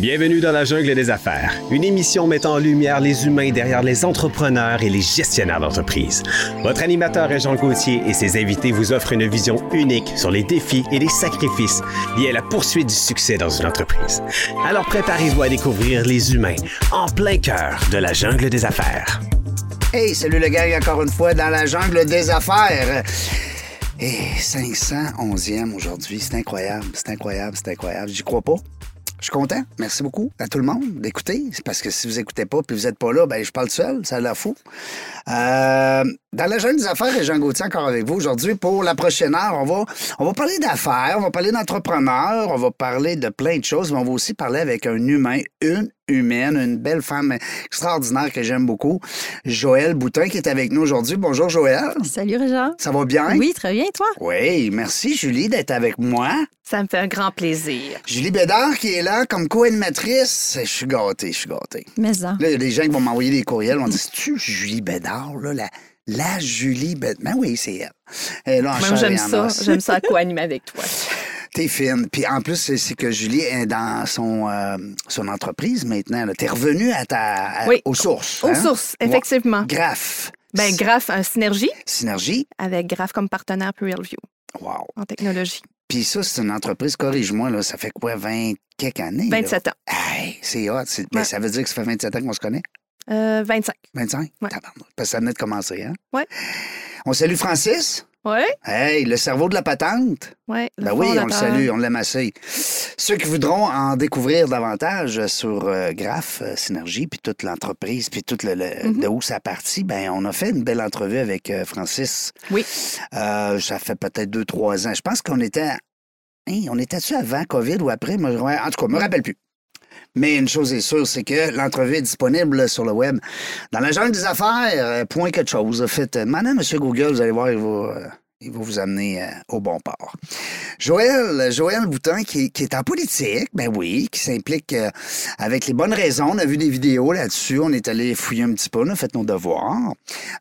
Bienvenue dans la jungle des affaires, une émission mettant en lumière les humains derrière les entrepreneurs et les gestionnaires d'entreprise. Votre animateur est Jean Gauthier et ses invités vous offrent une vision unique sur les défis et les sacrifices liés à la poursuite du succès dans une entreprise. Alors préparez-vous à découvrir les humains en plein cœur de la jungle des affaires. Hey, salut le gars, encore une fois dans la jungle des affaires. Et 511e aujourd'hui, c'est incroyable, c'est incroyable, c'est incroyable. J'y crois pas. Je suis content. Merci beaucoup à tout le monde d'écouter. C'est parce que si vous écoutez pas puis vous êtes pas là, ben je parle seul. Ça a l'air fou. Euh, dans la jeune des affaires, et Jean Gauthier encore avec vous aujourd'hui pour la prochaine heure. On va, on va parler d'affaires, on va parler d'entrepreneurs, on va parler de plein de choses, mais on va aussi parler avec un humain, une humaine, une belle femme extraordinaire que j'aime beaucoup, Joël Boutin, qui est avec nous aujourd'hui. Bonjour, Joël. Salut, Réjean. Ça va bien? Oui, très bien, toi? Oui, merci, Julie, d'être avec moi. Ça me fait un grand plaisir. Julie Bédard qui est là comme co-animatrice. Je suis gâté, je suis gâté. Mais ça. Là, il y a des gens qui vont m'envoyer des courriels, vont dire C'est-tu Julie Bédard, là, la, la Julie Bédard? Ben oui, c'est elle. Elle là Moi, j'aime ça. J'aime ça co-animer avec toi. T'es fine. Puis en plus, c'est- que Julie est dans son, euh, son entreprise maintenant. là. T'es revenue à ta, à- Oui. aux sources. Aux hein? sources, effectivement. Graph. Ben, Graph, un synergie Synergie. avec Graph comme partenaire pour Realview Wow. en technologie. Puis ça, c'est une entreprise, corrige-moi, là, ça fait quoi, 20 quelques années? là? 27 ans. Hey, c'est hot. ben, Ouais. ça veut dire que ça fait 27 ans qu'on se connaît? Euh, 25. 25? Ouais. Parce que ça venait de commencer, hein? Ouais. On salue Francis. Ouais, Hey, le cerveau de la patente. ouais. Ben oui, on le salue, on l'aime assez. Ceux qui voudront en découvrir davantage sur euh, Graph, euh, Synergie, puis toute l'entreprise, puis tout le, le- Mhm. de où ça partit, ben on a fait une belle entrevue avec euh, Francis. Oui. Ça fait peut-être deux, trois ans. Je pense qu'on était... Hein, on était-tu avant COVID ou après? Moi, en tout cas, je me rappelle plus. Mais une chose est sûre, c'est que l'entrevue est disponible sur le web. Dans la jungle des affaires, euh, point quelque chose. Faites, euh, demandez à M. Google, vous allez voir, il va, euh, il va vous amener au bon port. Joël, Joël Boutin, qui, qui est en politique, ben oui, qui s'implique avec les bonnes raisons. On a vu des vidéos là-dessus. On est allé fouiller un petit peu, on a fait nos devoirs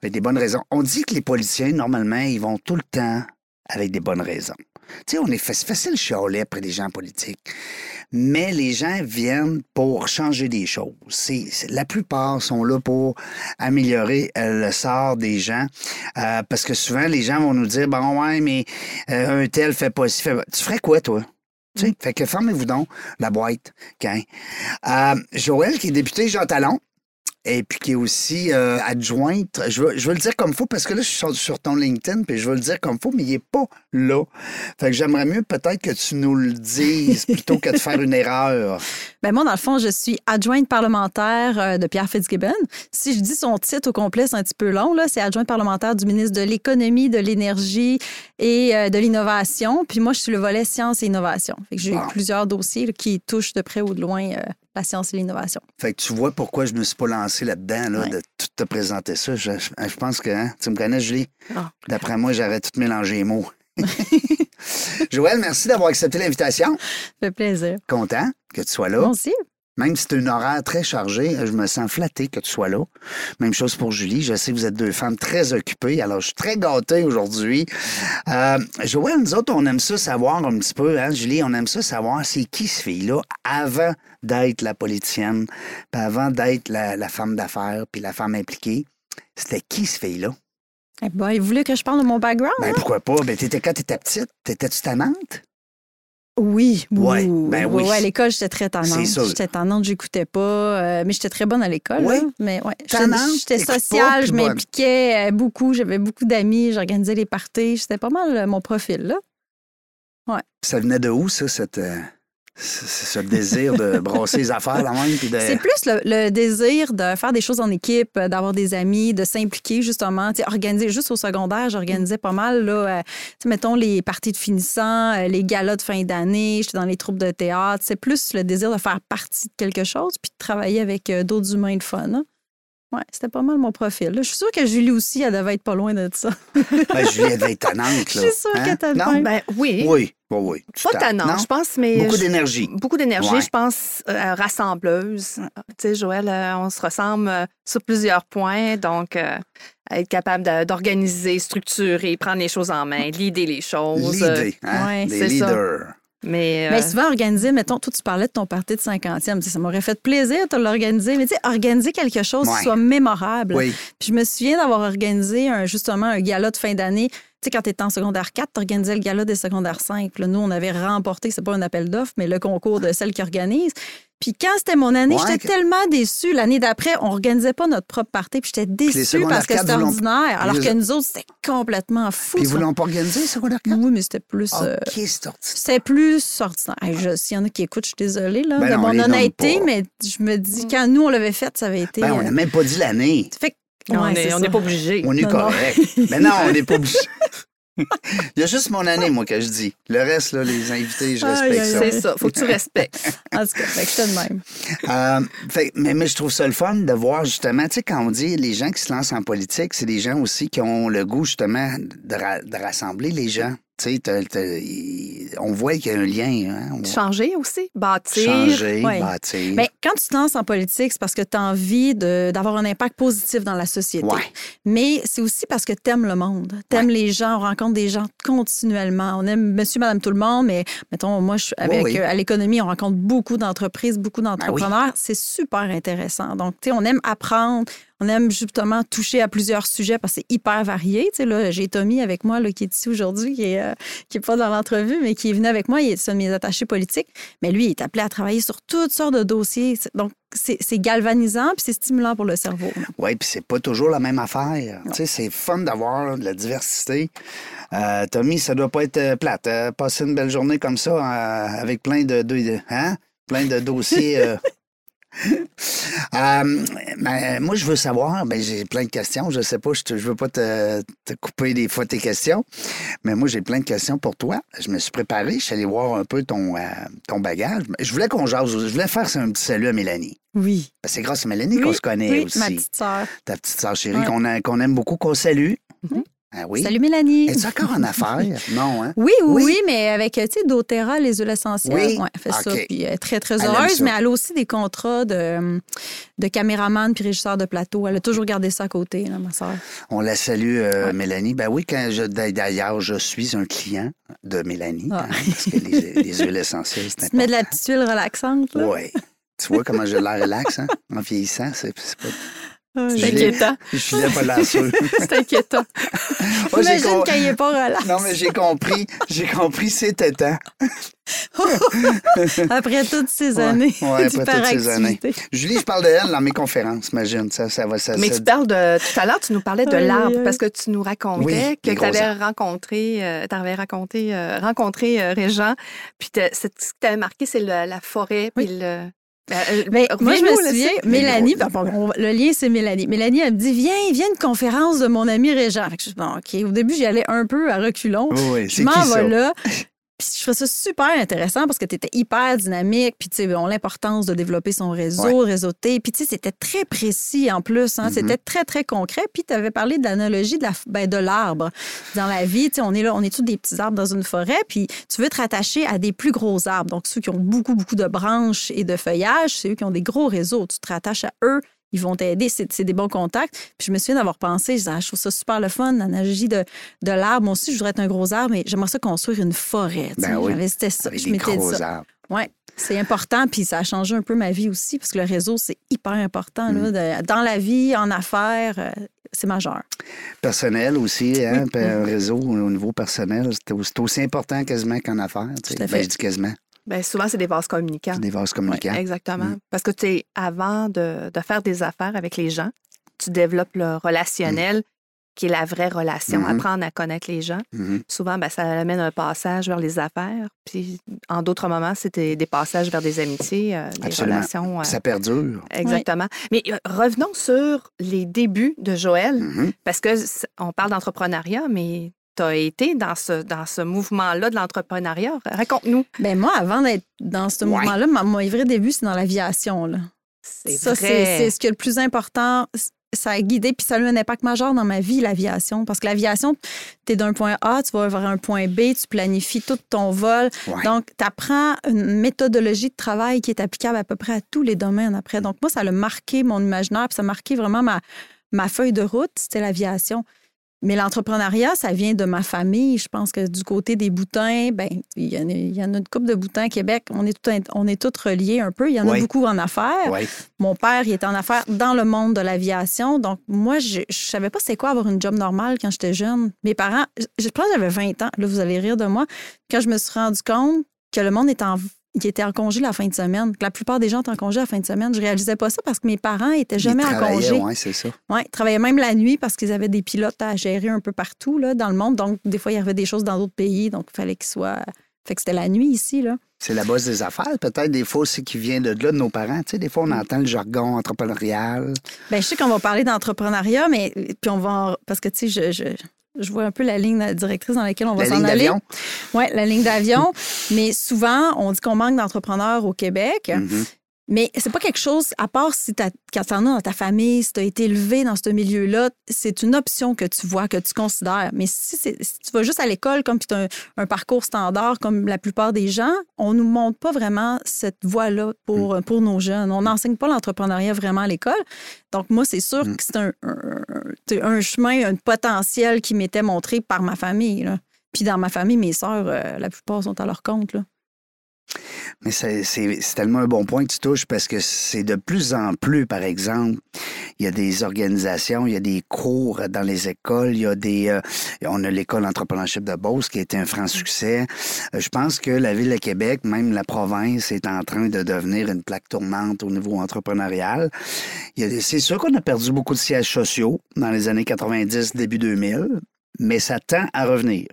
avec des bonnes raisons. On dit que les politiciens, normalement, ils vont tout le temps avec des bonnes raisons. Tu sais, on est facile de chialer après des gens politiques. Mais les gens viennent pour changer des choses. La plupart sont là pour améliorer euh, le sort des gens. Euh, parce que souvent, les gens vont nous dire Bon, ouais, mais euh, un tel fait pas ci, fait Tu ferais quoi, toi? Sais, fait que fermez-vous donc la boîte. Joël, qui est député Jean Talon, et puis qui est aussi euh, adjointe. Je veux, je veux le dire comme faut parce que là, je suis sur, sur ton LinkedIn, puis je veux le dire comme faut, mais il n'est pas là. Fait que j'aimerais mieux peut-être que tu nous le dises plutôt que de faire une erreur. Ben moi, dans le fond, je suis adjointe parlementaire euh, de Pierre Fitzgibbon. Si je dis son titre au complet, c'est un petit peu long. là. C'est adjointe parlementaire du ministre de l'Économie, de l'Énergie et euh, de l'Innovation. Puis moi, je suis le volet sciences et innovation. J'ai Wow. plusieurs dossiers là, qui touchent de près ou de loin euh, la science et l'innovation. Fait que tu vois pourquoi je me suis pas lancé là-dedans, là, Ouais. de tout te présenter ça. Je, je- je pense que, hein, tu me connais, Julie? Ah. D'après moi, j'aurais tout mélangé les mots. Joël, merci d'avoir accepté l'invitation. Ça fait plaisir. Content que tu sois là. Moi aussi. Même si c'est un horaire très chargé, je me sens flatté que tu sois là. Même chose pour Julie. Je sais que vous êtes deux femmes très occupées, alors je suis très gâté aujourd'hui. Euh, Joël, nous autres, on aime ça savoir un petit peu, hein, Julie, on aime ça savoir c'est qui ce fille-là avant d'être la politicienne, puis avant d'être la, la femme d'affaires, puis la femme impliquée. C'était qui ce fille-là? Eh ben, il voulait que je parle de mon background. Ben hein? pourquoi pas? Ben t'étais quand t'étais petite, t'étais-tu tannante? Oui, Ouais, oui. ben oui. Ouais, à l'école, j'étais très tannante. J'étais tannante, j'écoutais pas. euh, mais j'étais très bonne à l'école. Oui. là. Mais ouais. J'étais- pas, sociale, je m'impliquais euh, beaucoup. J'avais beaucoup d'amis, j'organisais les parties. C'était pas mal euh, mon profil, là. Ça venait de où, ça, cette, euh, ce, désir de brasser les affaires la même? C'est plus le, désir de faire des choses en équipe, euh, d'avoir des amis, de s'impliquer justement. Organiser, juste au secondaire, j'organisais pas mal, là, euh, mettons, les parties de finissants, euh, les galas de fin d'année, j'étais dans les troupes de théâtre. C'est plus le désir de faire partie de quelque chose puis de travailler avec d'autres humains de fun. hein. Ouais, c'était pas mal mon profil. là. Je suis sûre que Julie aussi, elle devait être pas loin de ça. Ben, Julie, elle devait être tannante, Je là. suis sûre Hein? qu'elle était Non? Ben oui. Oui, oui, oui. Pas t'en- tannant, non? je pense, mais. Beaucoup je- d'énergie. Beaucoup d'énergie, Ouais. je pense, euh, rassembleuse. Tu sais, Joël, euh, on se ressemble euh, sur plusieurs points, donc euh, être capable d'organiser, structurer, prendre les choses en main, leader les choses. L'idée, hein? ouais, c'est ça. leaders. Mais euh, souvent, organiser, mettons, toi, tu parlais de ton party de 50e. Tu sais, Ça m'aurait fait plaisir de l'organiser. Mais tu sais, organiser quelque chose Ouais. qui soit mémorable. Oui. Puis je me souviens d'avoir organisé un, justement un gala de fin d'année. Tu sais, quand tu étais en secondaire 4, tu organisais le gala des secondaires 5. Puis là, nous, on avait remporté, c'est pas un appel d'offres, mais le concours de celle qui organise. Puis quand c'était mon année, Ouais, j'étais que- tellement déçue. L'année d'après, on organisait pas notre propre party. Puis j'étais déçue parce que c'était ordinaire. Alors les- que nous autres, c'était complètement fou. Puis ils l'ont pas organisé, secondaire 4? Oui, mais c'était plus. euh, OK, c'est ordinaire. c'était plus ordinaire. Hey, je- S'il y en a qui écoutent, je suis désolée là, Ben de mon honnêteté, mais je me dis, quand nous, on l'avait fait, ça avait été. Ben, on euh, n'a même pas dit l'année. fait que- on ouais, n'est pas obligé. On est Non, non. correct. Mais non, on n'est pas obligé. Il y a juste mon année, moi, que je dis. Le reste, là, les invités, je respecte ça. C'est ça. Faut que tu respectes. En tout cas, fait que j'étais de même. Euh, fait- mais, mais je trouve ça le fun de voir justement, tu sais, quand on dit les gens qui se lancent en politique, c'est des gens aussi qui ont le goût justement de, ra- de rassembler les gens. T'as- t'as- on voit qu'il y a un lien. Hein? Changer aussi, bâtir. changer, ouais. bâtir. Mais quand tu te lances en politique, c'est parce que tu as envie de- d'avoir un impact positif dans la société. Ouais. Mais c'est aussi parce que tu aimes le monde. Tu aimes les gens, on rencontre des gens continuellement. On aime monsieur, madame, tout le monde, mais mettons, moi, je, suis avec, oui. euh, à l'économie, on rencontre beaucoup d'entreprises, beaucoup Ben d'entrepreneurs. C'est super intéressant. Donc, tu sais, on aime apprendre. On aime justement toucher à plusieurs sujets parce que c'est hyper varié. Tu sais, là, j'ai Tommy avec moi là, qui est ici aujourd'hui, qui est, euh, pas dans l'entrevue, mais qui est venu avec moi. Il est un de mes attachés politiques. Mais lui, il est appelé à travailler sur toutes sortes de dossiers. Donc, c'est c'est galvanisant puis c'est stimulant pour le cerveau. Oui, puis c'est pas toujours la même affaire. Tu sais, c'est fun d'avoir de la diversité. Euh, Tommy, ça doit pas être euh, plate. euh, passer une belle journée comme ça euh, avec plein de, de- hein? plein de dossiers. euh. Ben, moi, je veux savoir, ben, j'ai plein de questions. Je sais pas, je, je veux pas te, te couper des fois tes questions, mais moi, j'ai plein de questions pour toi. Je me suis préparé, je suis allé voir un peu ton, euh, ton bagage. Je voulais qu'on jase, je voulais faire un petit salut à Mélanie. Oui. Ben, C'est grâce à Mélanie Oui, qu'on se connaît oui, aussi ma petite sœur. ta petite sœur chérie Ouais. qu'on a- qu'on aime beaucoup, qu'on salue. Mhm. Ah oui? Salut Mélanie. Es-tu encore en affaires? non, hein? Oui, oui, Oui? mais avec, tu sais, doTERRA, les huiles essentielles. Oui. Ouais, elle fait ça. Puis elle est très, très heureuse, mais elle a aussi des contrats de, de caméraman puis régisseur de plateau. Elle a toujours gardé ça à côté, là, ma soeur. On la salue, euh, Ouais. Mélanie. Ben oui, quand je, d'ailleurs, je suis un client de Mélanie, Ah. hein, parce que les, les huiles essentielles, c'est Tu te mets de important. la petite huile relaxante, là? Oui. Tu vois comment j'ai l'air relax, hein? En vieillissant, c'est c'est pas... Ah, C'est inquiétant. Je suis pas sûr. C'est inquiétant. Imagine com- quand il n'est pas relax. Non, mais j'ai compris. J'ai compris, c'était temps. Après toutes ces Ouais, années ouais, après toutes ces d'hyperactivité. Julie, je parle de elle dans mes conférences, imagine. Ça, ça va, ça, Mais ça- tu parles de. Tout à l'heure, tu nous parlais de l'arbre parce que tu nous racontais Oui, que tu avais rencontré, euh, raconté, euh, rencontré euh, Régent. Puis ce qui t'avait marqué, c'est la forêt. Oui. Puis le. Ben, euh, Ben, moi, je me souviens. Mélanie, Mais ben, bon, on- le lien, c'est Mélanie. Mélanie, elle me dit, viens, viens une conférence de mon ami Régent. Fait que je dis, bon, OK. Au début, j'y allais un peu à reculons. Oui, oui, Je m'en vais là. Puis je trouvais ça super intéressant parce que tu étais hyper dynamique. Puis, tu sais, bon, l'importance de développer son réseau, réseauter. Puis, tu sais, c'était très précis en plus. hein. Mhm. C'était très, très concret. Puis, tu avais parlé de l'analogie de la- ben, de l'arbre. Dans la vie, tu sais, on est là, on est tous des petits arbres dans une forêt. Puis, tu veux te rattacher à des plus gros arbres. Donc, ceux qui ont beaucoup, beaucoup de branches et de feuillage, c'est eux qui ont des gros réseaux. Tu te rattaches à eux. Ils vont t'aider, c'est des bons contacts. Puis je me souviens d'avoir pensé, je, disais, Ah, je trouve ça super le fun, l'analogie de, de l'arbre. Moi aussi, je voudrais être un gros arbre, mais j'aimerais ça construire une forêt. Ben oui. C'était ça. Avec je m'étais dit ça. Oui, c'est important, puis ça a changé un peu ma vie aussi, parce que le réseau, c'est hyper important. Mm. là, de- dans la vie, en affaires, euh, c'est majeur. Personnel aussi, hein, Oui. un réseau au niveau personnel, c'est aussi, important quasiment qu'en affaires. tu sais. Tout à Ben, je dis quasiment, Ben, souvent, c'est des vases communicants. c'est des vases communicants. Exactement. Mm. Parce que tu sais, avant de, de faire des affaires avec les gens, tu développes le relationnel, qui est la vraie relation, Mhm. apprendre à connaître les gens. Mhm. Souvent, ben, ça amène un passage vers les affaires. Puis, en d'autres moments, c'était des passages vers des amitiés, euh, des Absolument. relations. euh, Ça perdure. Exactement. Mais euh, revenons sur les débuts de Joël, Mhm. parce que on parle d'entrepreneuriat, mais tu as été dans ce, dans ce mouvement-là de l'entrepreneuriat? Raconte-nous. Ben moi, avant d'être dans ce Ouais. mouvement-là, mon vrai début, c'est dans l'aviation. Ça, c'est ce qui est le plus important. Ça a guidé, puis ça a eu un impact majeur dans ma vie, l'aviation. Parce que l'aviation, tu es d'un point A, tu vas vers un point B, tu planifies tout ton vol. Ouais. Donc, tu apprends une méthodologie de travail qui est applicable à peu près à tous les domaines après. Donc, moi, ça a marqué mon imaginaire, puis ça a marqué vraiment ma, ma feuille de route, c'était l'aviation. Mais l'entrepreneuriat, ça vient de ma famille. Je pense que du côté des boutins, ben il y, en a, il y en a une couple de boutins à Québec. On est tout, on est tous reliés un peu. Il y en a beaucoup en affaires. Oui. Mon père, il était en affaires dans le monde de l'aviation. Donc, moi, je ne savais pas c'est quoi avoir une job normale quand j'étais jeune. Mes parents, je, je pense que j'avais 20 ans. Là, vous allez rire de moi. Quand je me suis rendu compte que le monde était en, qui était en congé la fin de semaine, que la plupart des gens étaient en congé la fin de semaine, je réalisais pas ça parce que mes parents étaient jamais Ils en congé. ouais, c'est ça. Ils travaillaient même la nuit parce qu'ils avaient des pilotes à gérer un peu partout là, dans le monde. Donc, des fois, il y avait des choses dans d'autres pays. Donc, il fallait qu'ils soient. Fait que c'était la nuit ici, là. C'est la base des affaires. Peut-être des fois aussi qui vient de là, de nos parents. Tu sais, des fois, on entend le jargon entrepreneurial. Bien, je sais qu'on va parler d'entrepreneuriat, mais puis on va. en- Parce que, tu sais, je, je, je vois un peu la ligne directrice dans laquelle on va La s'en ligne aller. d'avion. Oui, la ligne d'avion. mais souvent, on dit qu'on manque d'entrepreneurs au Québec. Mhm. Mais c'est pas quelque chose, à part si t'as- quand tu en as dans ta famille, si tu as été élevé dans ce milieu-là, c'est une option que tu vois, que tu considères. Mais si, tu vas juste à l'école comme tu as un, un parcours standard comme la plupart des gens, on nous montre pas vraiment cette voie-là pour, Mm. pour nos jeunes. On n'enseigne pas l'entrepreneuriat vraiment à l'école. Donc, moi, c'est sûr Mm. que c'est un, un- chemin, un potentiel qui m'était montré par ma famille. là. Puis dans ma famille, mes sœurs, euh, la plupart sont à leur compte. Là. Mais c'est tellement un bon point que tu touches parce que c'est de plus en plus, par exemple, il y a des organisations, il y a des cours dans les écoles, il y a des... euh, on a l'école entrepreneurship de Beauce qui a été un franc succès. Euh, je pense que la Ville de Québec, même la province, est en train de devenir une plaque tournante au niveau entrepreneurial. C'est sûr qu'on a perdu beaucoup de sièges sociaux dans les années 90, début 2000, mais ça tend à revenir.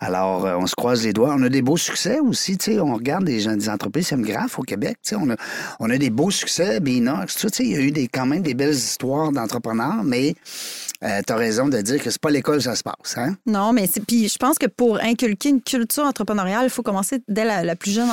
Alors, euh, on se croise les doigts. On a des beaux succès aussi. tu sais. On regarde des, des entreprises sémographes au Québec. tu sais. On a, on a des beaux succès. Binox, tu sais, il y a eu des, quand même des belles histoires d'entrepreneurs, mais tu as raison de dire que c'est pas l'école ça se passe. Hein? Non, mais. Puis je pense que pour inculquer une culture entrepreneuriale, il faut commencer dès la, la plus jeune,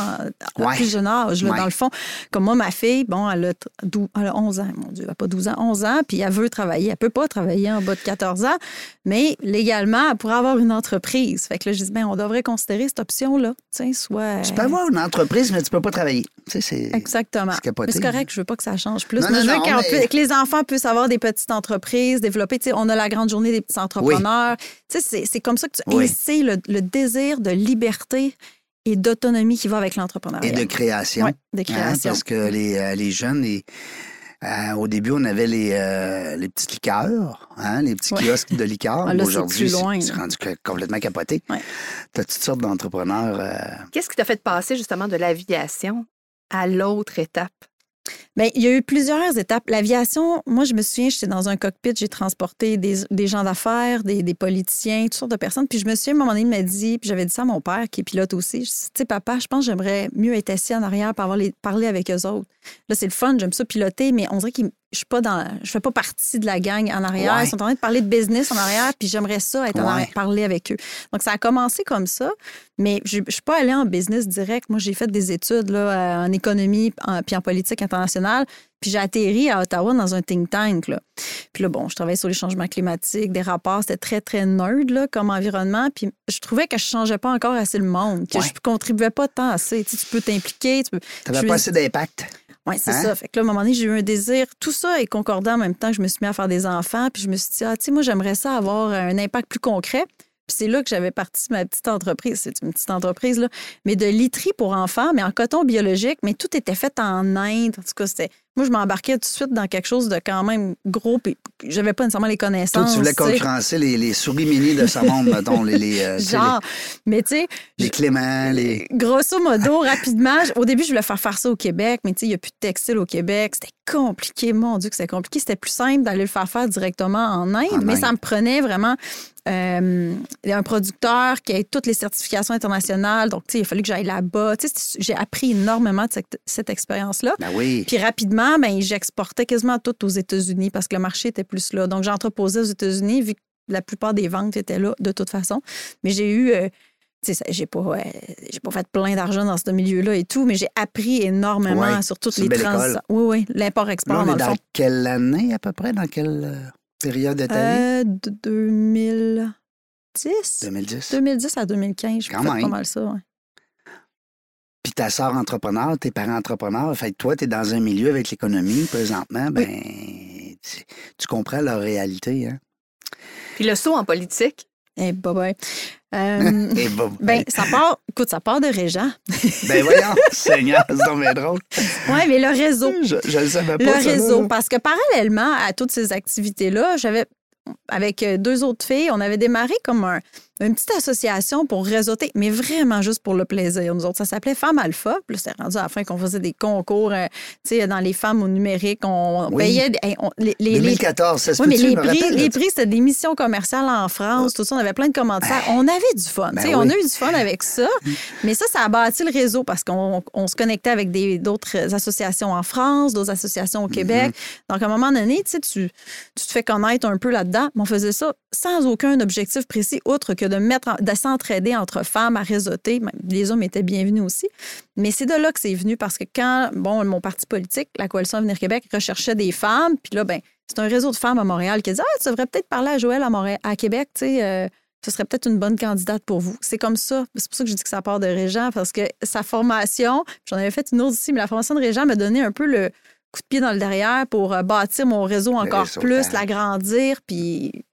la Ouais. plus jeune âge. là. Ouais. Dans le fond, comme moi, ma fille, bon, elle a, t- dou- elle a 11 ans, mon Dieu, elle n'a pas 12 ans, 11 ans, puis elle veut travailler. Elle peut pas travailler en bas de 14 ans, mais légalement, elle pourrait avoir une entreprise. Fait que là, je dis, ben, on devrait considérer cette option-là. Soit. Tu peux avoir une entreprise, mais tu peux pas travailler. C'est... Exactement. C'est correct, je veux pas que ça change plus. Non, mais non, je veux non, mais- que les enfants puissent avoir des petites entreprises, développer. On a la grande journée des petits entrepreneurs. Tu sais, c'est- comme ça que tu. Oui. Et c'est le, le désir de liberté et d'autonomie qui va avec l'entrepreneuriat. Et de création. De Hein, parce que les, euh, les jeunes, les- euh, au début, on avait les, euh, les petites liqueurs, hein, les petits Ouais. kiosques de liqueurs. Ah, Aujourd'hui, c'est rendu complètement capoté. Ouais. Tu as toutes sortes d'entrepreneurs. euh, Qu'est-ce qui t'a fait passer justement de l'aviation à l'autre étape? Bien, il y a eu plusieurs étapes. L'aviation, moi, je me souviens, j'étais dans un cockpit, j'ai transporté des, gens d'affaires, des, des politiciens, toutes sortes de personnes. Puis je me souviens, à un moment donné, il m'a dit, puis j'avais dit ça à mon père, qui est pilote aussi, je tu sais, papa, je pense que j'aimerais mieux être assis en arrière pour avoir les, parler avec eux autres. Là, c'est le fun, j'aime ça piloter, mais on dirait que je suis pas dans, je fais pas partie de la gang en arrière. Ouais. Ils sont en train de parler de business en arrière, puis j'aimerais ça être en Ouais. arrière, parler avec eux. Donc, ça a commencé comme ça, mais je ne suis pas allée en business direct. Moi, j'ai fait des études là, euh, en économie en- puis en politique internationale. Puis j'ai atterri à Ottawa dans un think tank. Là. Puis là, bon, je travaillais sur les changements climatiques, des rapports. C'était très, très nerd là, comme environnement. Puis je trouvais que je changeais pas encore assez le monde, que Ouais. je contribuais pas tant assez. Tu, sais, tu peux t'impliquer. Tu peux... Je pas assez d'impact. Oui, c'est Hein? ça. Fait que là, à un moment donné, j'ai eu un désir. Tout ça est concordant en même temps que je me suis mis à faire des enfants. Puis je me suis dit, ah, tu sais, moi, j'aimerais ça avoir un impact plus concret. Puis c'est là que j'avais parti ma petite entreprise. C'est une petite entreprise, là. Mais de literie pour enfants, mais en coton biologique. Mais tout était fait en Inde. En tout cas, c'était. Moi, je m'embarquais tout de suite dans quelque chose de quand même gros. Puis j'avais pas nécessairement les Toi, connaissances. tu voulais tu sais. concurrencer les, les souris mini de ce monde, mettons, les, les, euh, Genre. Mais tu sais, les, les Clément, les. Grosso modo, rapidement, au début, je voulais faire faire ça au Québec, mais tu sais, il n'y a plus de textile au Québec. C'était compliqué, mon Dieu, que c'était compliqué. C'était plus simple d'aller le faire faire directement en Inde, En mais Inde. ça me prenait vraiment euh, un producteur qui ait toutes les certifications internationales. Donc, il a fallu que j'aille là-bas. J'ai appris énormément de cette, cette expérience-là. Ben oui. Puis rapidement, ben, j'exportais quasiment tout aux États-Unis parce que le marché était plus là. Donc, j'entreposais aux États-Unis vu que la plupart des ventes étaient là de toute façon. Mais j'ai eu. euh, j'ai pas, euh, j'ai pas fait plein d'argent dans ce milieu-là et tout, mais j'ai appris énormément Ouais, sur toutes les trans. Oui, oui, l'import-export, on dans est dans quelle année à peu près? Dans quelle euh, période de ta vie? Euh, de 2010? 2010. 2010 à 2015, je Quand même. pas mal ça. ouais. Puis ta soeur entrepreneur, tes parents entrepreneurs, fait que toi, tu es dans un milieu avec l'économie présentement, ben tu, tu comprends leur réalité. Hein? Puis le saut en politique, Eh, bye bye. Euh, Et bon, ben, ça part, écoute, ça part de Régent. ben voyons, Seigneur, c'est donc bien drôle. Oui, mais le réseau. Je, je le savais pas. Le ça, là. réseau. Parce que parallèlement à toutes ces activités-là, j'avais, avec deux autres filles, on avait démarré comme un- une petite association pour réseauter, mais vraiment juste pour le plaisir. Nous autres, ça s'appelait Femmes Alpha. Puis c'était rendu à la fin qu'on faisait des concours, euh, sais, dans les femmes au numérique. On Oui. payait. des- hey, on- les, les- les- 2014, ça se oui, mais les prix, rappelle, les prix, c'était des missions commerciales en France, tout ça. On avait plein de commanditaires. On avait du fun. Ben oui. On a eu du fun avec ça. Mais ça, ça a bâti le réseau parce qu'on on se connectait avec d'autres associations en France, d'autres associations au Québec. Mm-hmm. Donc, à un moment donné, tu, tu, tu te fais connaître un peu là-dedans. Mais on faisait ça sans aucun objectif précis, outre que de mettre en- de s'entraider entre femmes à réseauter. Même Les hommes étaient bienvenus aussi. Mais c'est de là que c'est venu parce que quand, bon, mon parti politique, la Coalition Avenir Québec, recherchait des femmes, puis là, ben, c'est un réseau de femmes à Montréal qui dit Ah, tu devrais peut-être parler à Joël à, Montréal, à Québec, tu sais. euh, ce serait peut-être une bonne candidate pour vous. C'est comme ça. C'est pour ça que je dis que ça part de Régent, parce que sa formation, j'en avais fait une autre ici, mais la formation de Régent m'a donné un peu le coup de pied dans le derrière pour euh, bâtir mon réseau encore plus, l'agrandir. Puis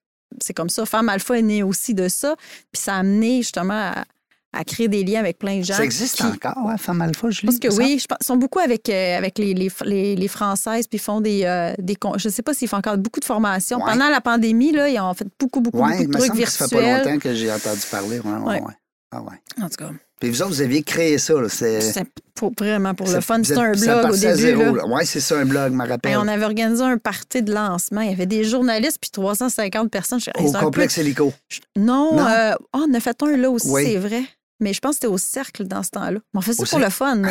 c'est comme ça. Femme Alpha est née aussi de ça. Puis ça a amené justement à, à créer des liens avec plein de gens. Ça existe qui- encore, hein, Femme Alpha, je pense que oui. Je pense, ils sont beaucoup avec, euh, avec les, les, les, les Françaises, puis ils font des. euh, des con- je ne sais pas s'ils font encore beaucoup de formations. Ouais. Pendant la pandémie, là, ils ont fait beaucoup, beaucoup, Ouais, beaucoup de trucs que ça fait pas virtuels. longtemps que j'ai entendu parler. Ouais, ouais, Ouais. ouais. Ah ouais. En tout cas, Puis vous autres, vous aviez créé ça. C'est pour, vraiment pour le fun. C'était un blog au début. Ouais, c'est ça, un blog, je me rappelle. Hey, on avait organisé un party de lancement. Il y avait des journalistes puis 350 personnes. Je Au un peu- complexe hélico. Non, Non? euh, oh, on a fait un là aussi, Oui. c'est vrai. Mais je pense que c'était au cercle dans ce temps-là. Mais on faisait Au ça pour le fun.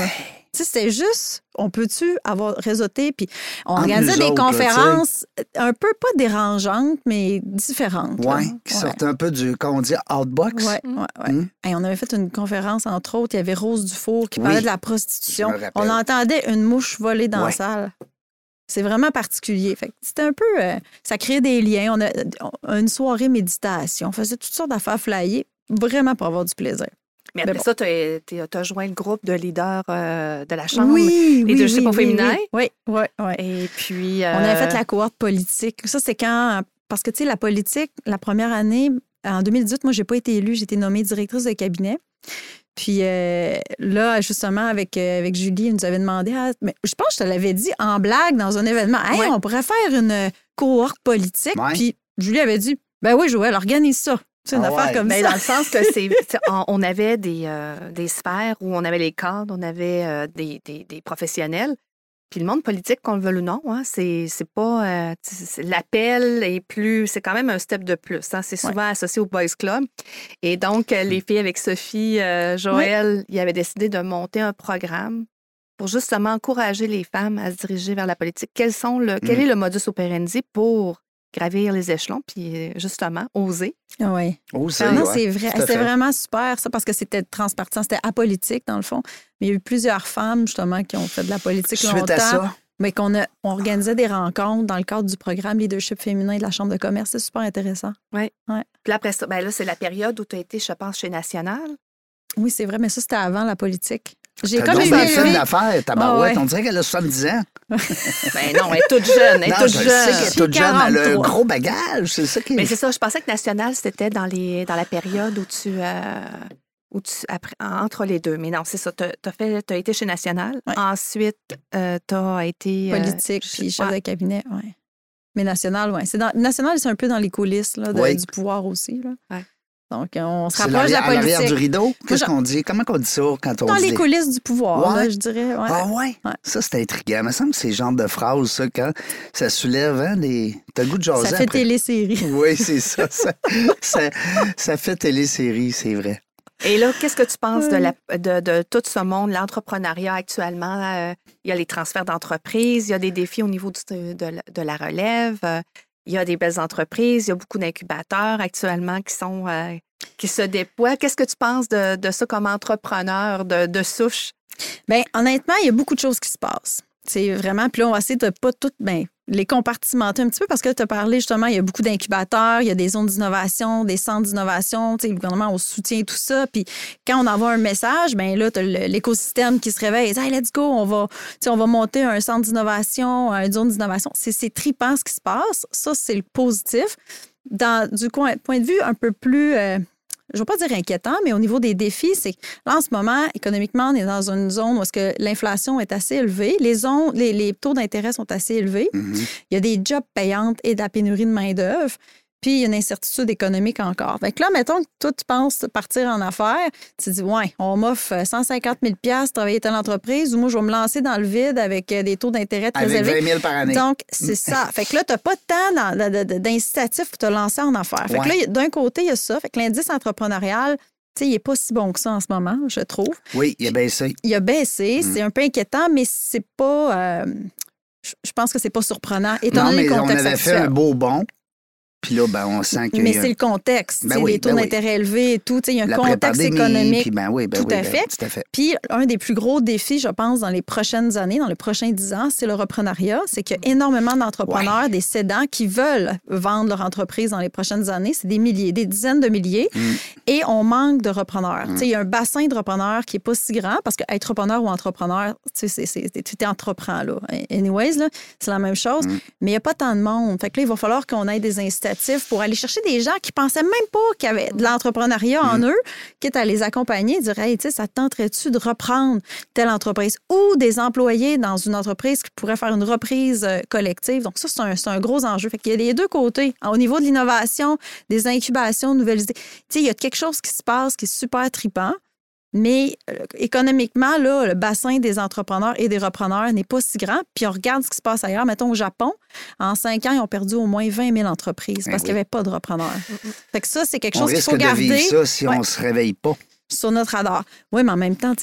Tu sais, c'était juste, on peut-tu avoir réseauté, puis on Entre organisait des autres, là, conférences un peu pas dérangeantes, mais différentes. Ouais, qui sortait un peu du, comment on dit, outbox. Hum. Hey, on avait fait une conférence, entre autres, il y avait Rose Dufour qui Oui, parlait de la prostitution. On entendait une mouche voler dans Ouais. la salle. C'est vraiment particulier. Fait que C'était un peu. euh, ça créait des liens. On a on- une soirée méditation. On faisait toutes sortes d'affaires flyées, vraiment pour avoir du plaisir. Mais Mais après bon. ça, tu as, joint le groupe de leaders euh, de la Chambre. Oui, oui, leadership oui, au oui, féminin. Oui, oui, oui. Et puis. On avait euh, fait la cohorte politique. Ça, c'est quand. Parce que, tu sais, la politique, la première année, en 2018, moi, j'ai pas été élue. J'ai été nommée directrice de cabinet. Puis euh, là, justement, avec, euh, avec Julie, elle nous avait demandé. ah, mais je pense que je te l'avais dit en blague dans un événement. Hey, Ouais. on pourrait faire une euh, cohorte politique. Ouais. Puis Julie avait dit Ben oui, Joël, organise ça. C'est une Ah affaire ouais. comme ça. dans le sens que c'est, on, on avait des, euh, des sphères où on avait les cadres, on avait euh, des, des- des professionnels. Puis le monde politique, qu'on le veuille ou non, hein, c'est, c'est pas. euh, l'appel est plus. C'est quand même un step de plus. hein. c'est souvent associé au Boys Club. Et donc, les filles avec Sophie, euh, Joël, ils avaient décidé de monter un programme pour justement encourager les femmes à se diriger vers la politique. Quels sont le, Quel Mm. est le modus operandi pour gravir les échelons, puis euh, justement, oser? Ouais. Oh, c'est non, ouais, c'est vrai. C'est vraiment super, ça, parce que c'était transpartisan, c'était apolitique, dans le fond. Mais il y a eu plusieurs femmes, justement, qui ont fait de la politique Suite longtemps. à ça, Mais qu'on a, on organisait des rencontres dans le cadre du programme Leadership féminin de la Chambre de commerce. C'est super intéressant. Puis là, après ça, ben là, c'est la période où tu as été, je pense, chez National. Oui, c'est vrai, mais ça, c'était avant la politique. J'ai t'as comme une affaire, tabarouette. Ah ouais. On dirait qu'elle a 70 ans. Ben non, elle est toute jeune, elle est non, toute je jeune. sais qu'elle est toute jeune. Elle a un 43. gros bagage. C'est ça qui Mais c'est ça, je pensais que National, c'était dans, les, dans la période où tu. euh, où tu après, entre les deux. Mais non, c'est ça. Tu as, été chez National. Ouais. Ensuite, tu as été. euh, politique puis chef ouais. de cabinet, ouais. Mais national, oui. National, c'est un peu dans les coulisses là, de- Oui. du pouvoir aussi. Là. Ouais. Donc, on se C'est rapproche de la à l'arrière du politique. rideau. Qu'est-ce qu'on dit? Comment on dit ça quand on Dans dit les coulisses du pouvoir, Ouais. là, je dirais. ouais. Ah ouais? Ouais. Ça, c'est intriguant. Il me semble que c'est le genre de phrase, ça, quand ça soulève hein, des... T'as le goût de jaser ça fait après. télésérie. Oui, c'est ça. Ça, ça, ça fait télésérie, c'est vrai. Et là, qu'est-ce que tu penses de, la, de, de tout ce monde, l'entrepreneuriat actuellement? Euh, il y a les transferts d'entreprises, il y a des défis au niveau du- de, la- de la relève, euh, il y a des belles entreprises, il y a beaucoup d'incubateurs actuellement qui sont euh, qui se déploient. Qu'est-ce que tu penses de, de ça comme entrepreneur de, de souche? Bien, honnêtement, il y a beaucoup de choses qui se passent. C'est vraiment, puis là, on va essayer de pas toutes ben, les compartimenter un petit peu parce que tu as parlé justement, il y a beaucoup d'incubateurs, il y a des zones d'innovation, des centres d'innovation, le gouvernement, on soutient tout ça. Puis quand on envoie un message, ben là, l'écosystème qui se réveille. Hey, let's go, on va, on va monter un centre d'innovation, une zone d'innovation. C'est trippant ce qui se passe. Ça, c'est le positif. dans, du coin- point de vue un peu plus, euh, je ne vais pas dire inquiétant, mais au niveau des défis, c'est que là, en ce moment, économiquement, on est dans une zone où est-ce que l'inflation est assez élevée, les, zones, les, les taux d'intérêt sont assez élevés, Mhm. il y a des jobs payantes et de la pénurie de main-d'œuvre. Puis, il y a une incertitude économique encore. Fait que là, mettons que toi, tu penses partir en affaires, tu te dis, ouais, on m'offre euh, 150 000 de travailler dans l'entreprise, ou moi, je vais me lancer dans le vide avec euh, des taux d'intérêt très Avec élevés. 20 000 par année. Donc, c'est ça. Fait que là, tu n'as pas de temps d'incitatif pour te lancer en affaires. Fait que là, d'un côté, il y a ça. Fait que l'indice entrepreneurial, tu sais, il n'est pas si bon que ça en ce moment, je trouve. oui, il a baissé. Il a baissé. Mm. C'est un peu inquiétant, mais c'est pas. euh, je- pense que c'est pas surprenant. Étant Non, mais le on contexte avait fait actuel. un beau bond. Puis là, ben, on sent qu'il Mais c'est le contexte. Ben oui, les taux ben oui. d'intérêt élevés et tout. Il y a un la contexte économique. Puis ben oui, tout à fait. tout à fait. Puis un des plus gros défis, je pense, dans les prochaines années, dans les prochains dix ans, c'est le reprenariat. C'est qu'il y a énormément d'entrepreneurs, des cédants qui veulent vendre leur entreprise dans les prochaines années. C'est des milliers, des dizaines de milliers. Mm. Et on manque de repreneurs. Sais, Il y a un bassin de repreneurs qui n'est pas si grand parce qu'être repreneur ou entrepreneur, tu tu t'entreprends. Là. Anyways, là, c'est la même chose. Mm. Mais il n'y a pas tant de monde. Fait que là, il va falloir qu'on ait des pour aller chercher des gens qui pensaient même pas qu'il y avait de l'entrepreneuriat Mm. en eux, quitte à les accompagner, dire Hey, tu sais, ça te tenterait-tu de reprendre telle entreprise? Ou des employés dans une entreprise qui pourrait faire une reprise euh, collective. Donc, ça, c'est un, c'est un gros enjeu. Fait qu'il y a les deux côtés. Au niveau de l'innovation, des incubations, de nouvelles idées. Tu sais, il y a quelque chose qui se passe qui est super tripant. Mais euh, économiquement, là, le bassin des entrepreneurs et des repreneurs n'est pas si grand. Puis on regarde ce qui se passe ailleurs. Mettons au Japon, en cinq ans, ils ont perdu au moins 20 000 entreprises Ben parce qu'il n'y avait pas de repreneurs. Fait que ça, c'est quelque On chose qu'il risque faut de garder vivre ça si Ouais. on se réveille pas. Sur notre radar. Oui, mais en même temps,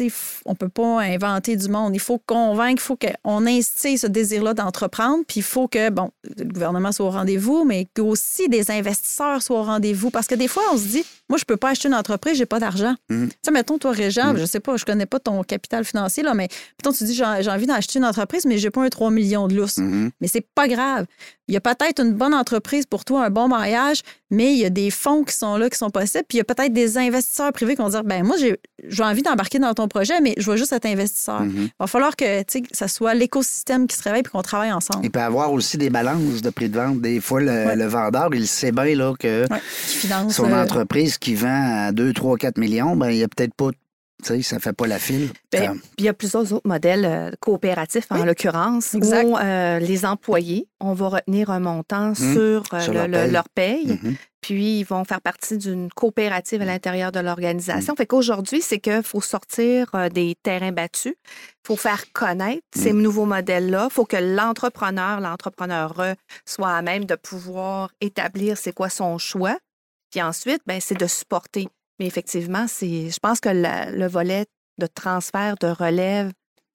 on ne peut pas inventer du monde. Il faut convaincre, il faut qu'on instille ce désir-là d'entreprendre, puis il faut que, bon, le gouvernement soit au rendez-vous, mais qu'aussi des investisseurs soient au rendez-vous. Parce que des fois, on se dit, moi, je ne peux pas acheter une entreprise, j'ai pas d'argent. Mhm. Tu sais, mettons, toi, Régent, Mhm. je sais pas, je connais pas ton capital financier, là, mais mettons, tu dis, j'ai envie d'acheter une entreprise, mais j'ai pas un 3 millions de lousse. Mhm. Mais c'est pas grave. Il y a peut-être une bonne entreprise pour toi, un bon mariage, mais il y a des fonds qui sont là, qui sont possibles. Puis il y a peut-être des investisseurs privés qui vont dire ben moi, j'ai j'ai envie d'embarquer dans ton projet, mais je veux juste être investisseur. Mhm. Il va falloir que tu sais, que ça soit l'écosystème qui se réveille et qu'on travaille ensemble. Il peut y avoir aussi des balances de prix de vente. Des fois, le, Ouais. le vendeur, il sait bien là, que Ouais, qui finance. son euh, entreprise qui vend à 2, 3, 4 millions, ben, il n'y a peut-être pas. Sais, ça fait pas la file. Ben, Euh, Puis il y a plusieurs autres modèles euh, coopératifs, en l'occurrence, où euh, les employés, on va retenir un montant sur, euh, Mmh. Sur le- leur le- paye. leur paye, mhm. puis ils vont faire partie d'une coopérative à Mmh. l'intérieur de l'organisation. Fait qu'aujourd'hui, c'est qu'il faut sortir euh, des terrains battus, il faut faire connaître ces Mmh. nouveaux modèles-là, il faut que l'entrepreneur, l'entrepreneur soit à même de pouvoir établir c'est quoi son choix, puis ensuite, ben, c'est de supporter. Mais effectivement, c'est, je pense que la- le volet de transfert de relève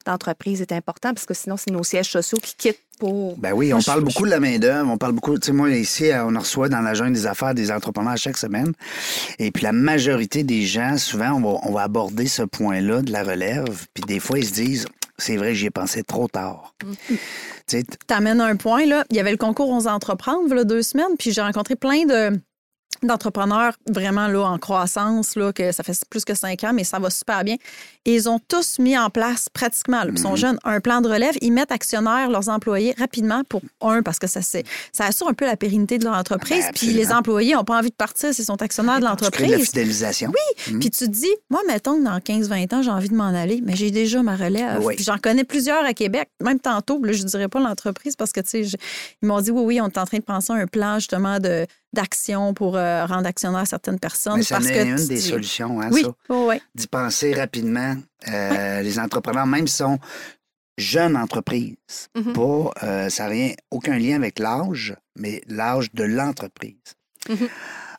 d'entreprise est important parce que sinon, c'est nos sièges sociaux qui quittent pour. Ben oui, on parle je- beaucoup de la main-d'œuvre, on parle beaucoup. Tu sais, moi, ici, euh, on reçoit dans la jungle des affaires des entrepreneurs chaque semaine. Et puis la majorité des gens, souvent, on va, on va aborder ce point-là de la relève. Puis des fois, ils se disent c'est vrai, j'y ai pensé trop tard. Tu sais, t- T'amènes un point, là. Il y avait le concours 11 entreprendre, là, deux semaines, puis j'ai rencontré plein de d'entrepreneurs vraiment là en croissance là que ça fait plus que cinq ans mais ça va super bien. Et ils ont tous mis en place pratiquement là, ils sont jeunes un plan de relève. Ils mettent actionnaires leurs employés rapidement pour un parce que ça c'est ça assure un peu la pérennité de leur entreprise Ben, puis les employés n'ont pas envie de partir s'ils sont actionnaires de de la l'entreprise. fidélisation. oui, puis tu te dis, moi, mettons que dans 15-20 ans, j'ai envie de m'en aller, mais j'ai déjà ma relève. Oui. Puis j'en connais plusieurs à Québec, même tantôt, là, je ne dirais pas l'entreprise parce que, tu sais, je- ils m'ont dit, oui, oui, on est en train de penser à un plan justement de d'action pour euh, rendre actionnaire certaines personnes. Mais ça parce en que est une des dis- solutions, hein, Oui, ça. oui, oui. D'y penser rapidement. Euh, Les entrepreneurs, même si sont jeunes entreprises, Mhm. pas, euh, ça n'a rien, aucun lien avec l'âge, mais l'âge de l'entreprise. Mhm.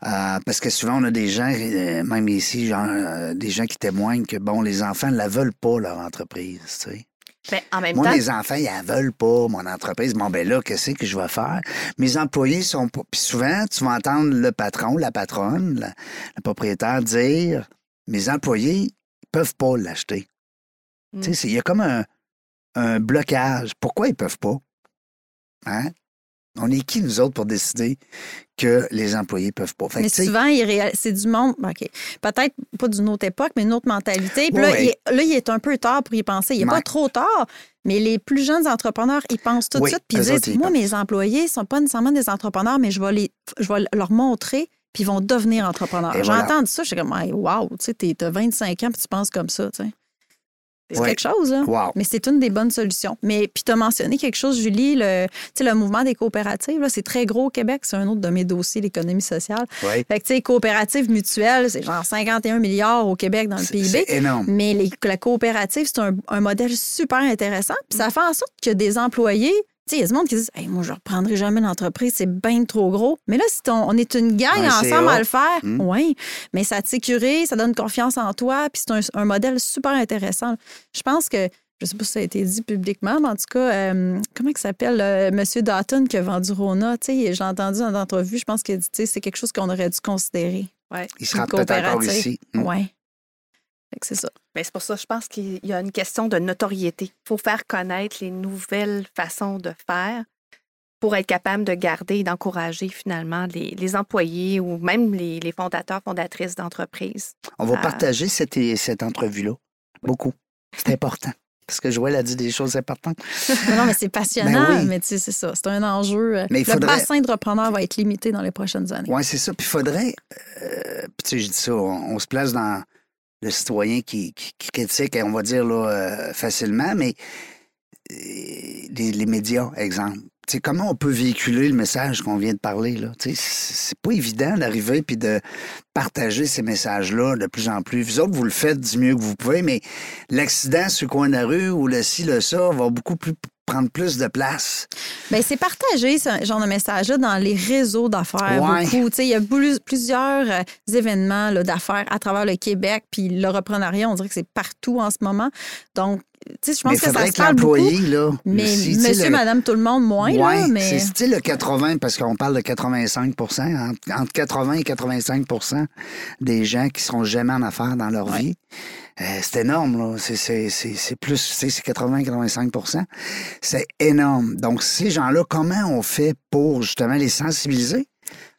Euh, parce que souvent, on a des gens, euh, même ici, genre, euh, des gens qui témoignent que, bon, les enfants ne la veulent pas, leur entreprise, tu sais. Ben, en même Moi, temps, mes enfants, ils la veulent pas, mon entreprise. Bon, ben là, qu'est-ce que je vais faire? Mes employés sont pas. Puis souvent, tu vas entendre le patron, la patronne, la, la propriétaire dire mes employés ils peuvent pas l'acheter. Mm. Tu sais, c'est- il y a comme un, un blocage. Pourquoi ils peuvent pas? Hein? On est qui, nous autres, pour décider que les employés peuvent pas? Fait Mais souvent, c'est du monde, bon, OK, peut-être pas d'une autre époque, mais une autre mentalité. Puis là, Ouais. il est, là, il est un peu tard pour y penser. Il n'est Ouais. pas trop tard, Mais les plus jeunes entrepreneurs, ils pensent tout de Oui, suite, puis ils autres, disent ils Moi, mes employés ne sont pas nécessairement des entrepreneurs, mais je vais, les, je vais leur montrer, puis ils vont devenir entrepreneurs. J'ai voilà. entendu ça, je suis comme Wow, tu sais, t'as 25 ans, puis tu penses comme ça. tu sais. C'est Ouais. quelque chose, là. Wow. Mais c'est une des bonnes solutions. Mais puis tu as mentionné quelque chose, Julie, le, le mouvement des coopératives, là, c'est très gros au Québec. C'est un autre de mes dossiers, l'économie sociale. Oui. Fait que, tu sais, coopératives mutuelles, c'est genre 51 milliards au Québec dans le PIB. c'est énorme. Mais les- la coopérative, c'est un, un modèle super intéressant. Puis ça fait en sorte que des employés, sais, il y a du monde qui disent Hey, Moi, je ne reprendrai jamais l'entreprise, c'est bien trop gros. Mais là, si ton- on est une gang ensemble à le faire, Mm. oui, mais ça te sécurise, ça donne confiance en toi, puis c'est un, un modèle super intéressant. Je pense que, je ne sais pas si ça a été dit publiquement, mais en tout cas, euh, comment il s'appelle, euh, M. Dutton qui a vendu Rona, j'ai entendu dans l'entrevue, je pense qu'il a dit, tu sais, c'est quelque chose qu'on aurait dû considérer. Il sera peut-être encore ici. Mm. Oui. C'est ça. Mais c'est pour ça, je pense qu'il y a une question de notoriété. Il faut faire connaître les nouvelles façons de faire pour être capable de garder et d'encourager finalement les, les employés ou même les, les fondateurs, fondatrices d'entreprises. On va Ah. partager cette, cette entrevue-là. Beaucoup. C'est important. Parce que Joël a dit des choses importantes. Non, non, mais c'est passionnant, Ben oui. mais tu sais, c'est ça. C'est un enjeu. euh, Mais il le bassin de repreneurs va être limité dans les prochaines années. Oui, c'est ça. Puis il faudrait. euh, puis tu sais, je dis ça, on, on se place dans le citoyen qui, qui- qui critique, on va dire là, euh, facilement, mais euh, les, médias, exemple. Tu sais, comment on peut véhiculer le message qu'on vient de parler? Là? C'est pas évident d'arriver puis de partager ces messages-là de plus en plus. Vous autres, vous le faites du mieux que vous pouvez, mais l'accident sur le coin de la rue ou le ci, le ça va beaucoup plus prendre plus de place. Bien, c'est partagé, ce genre de message-là, dans les réseaux d'affaires. Ouais. Beaucoup. Il y a plus- plusieurs euh, événements là, d'affaires à travers le Québec. Puis le reprenariat, on dirait que c'est partout en ce moment. Donc, je pense mais que ça se parle beaucoup. là. Mais aussi, monsieur, le- madame, tout le monde, moins, Ouais, là. Mais... c'est le 80, parce qu'on parle de 85 entre, entre 80 et 85% des gens qui seront jamais en affaires dans leur Ouais. vie. Euh, c'est énorme, là. C'est plus, tu sais, c'est 80-85% C'est énorme. Donc, ces gens-là, comment on fait pour justement les sensibiliser?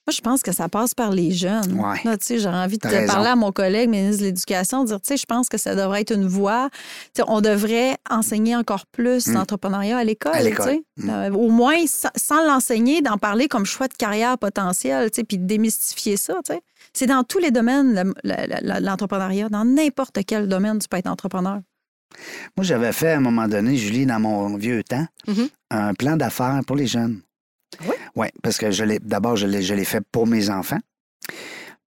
Moi, je pense que ça passe par les jeunes. Ouais. Là, tu sais, j'ai envie de te parler à mon collègue ministre de l'Éducation, dire, tu sais, je pense que ça devrait être une voie. Tu sais, on devrait enseigner encore plus Mm. l'entrepreneuriat à l'école. Tu sais. Mm. Euh, au moins, sa- sans l'enseigner, d'en parler comme choix de carrière potentiel, tu sais, puis de démystifier ça. tu sais. C'est dans tous les domaines, le- le- le- l'entrepreneuriat. Dans n'importe quel domaine, tu peux être entrepreneur. Moi, j'avais fait à un moment donné, Julie, dans mon vieux temps, Mhm. un plan d'affaires pour les jeunes. Oui? Oui, parce que je l'ai d'abord, je l'ai, fait pour mes enfants.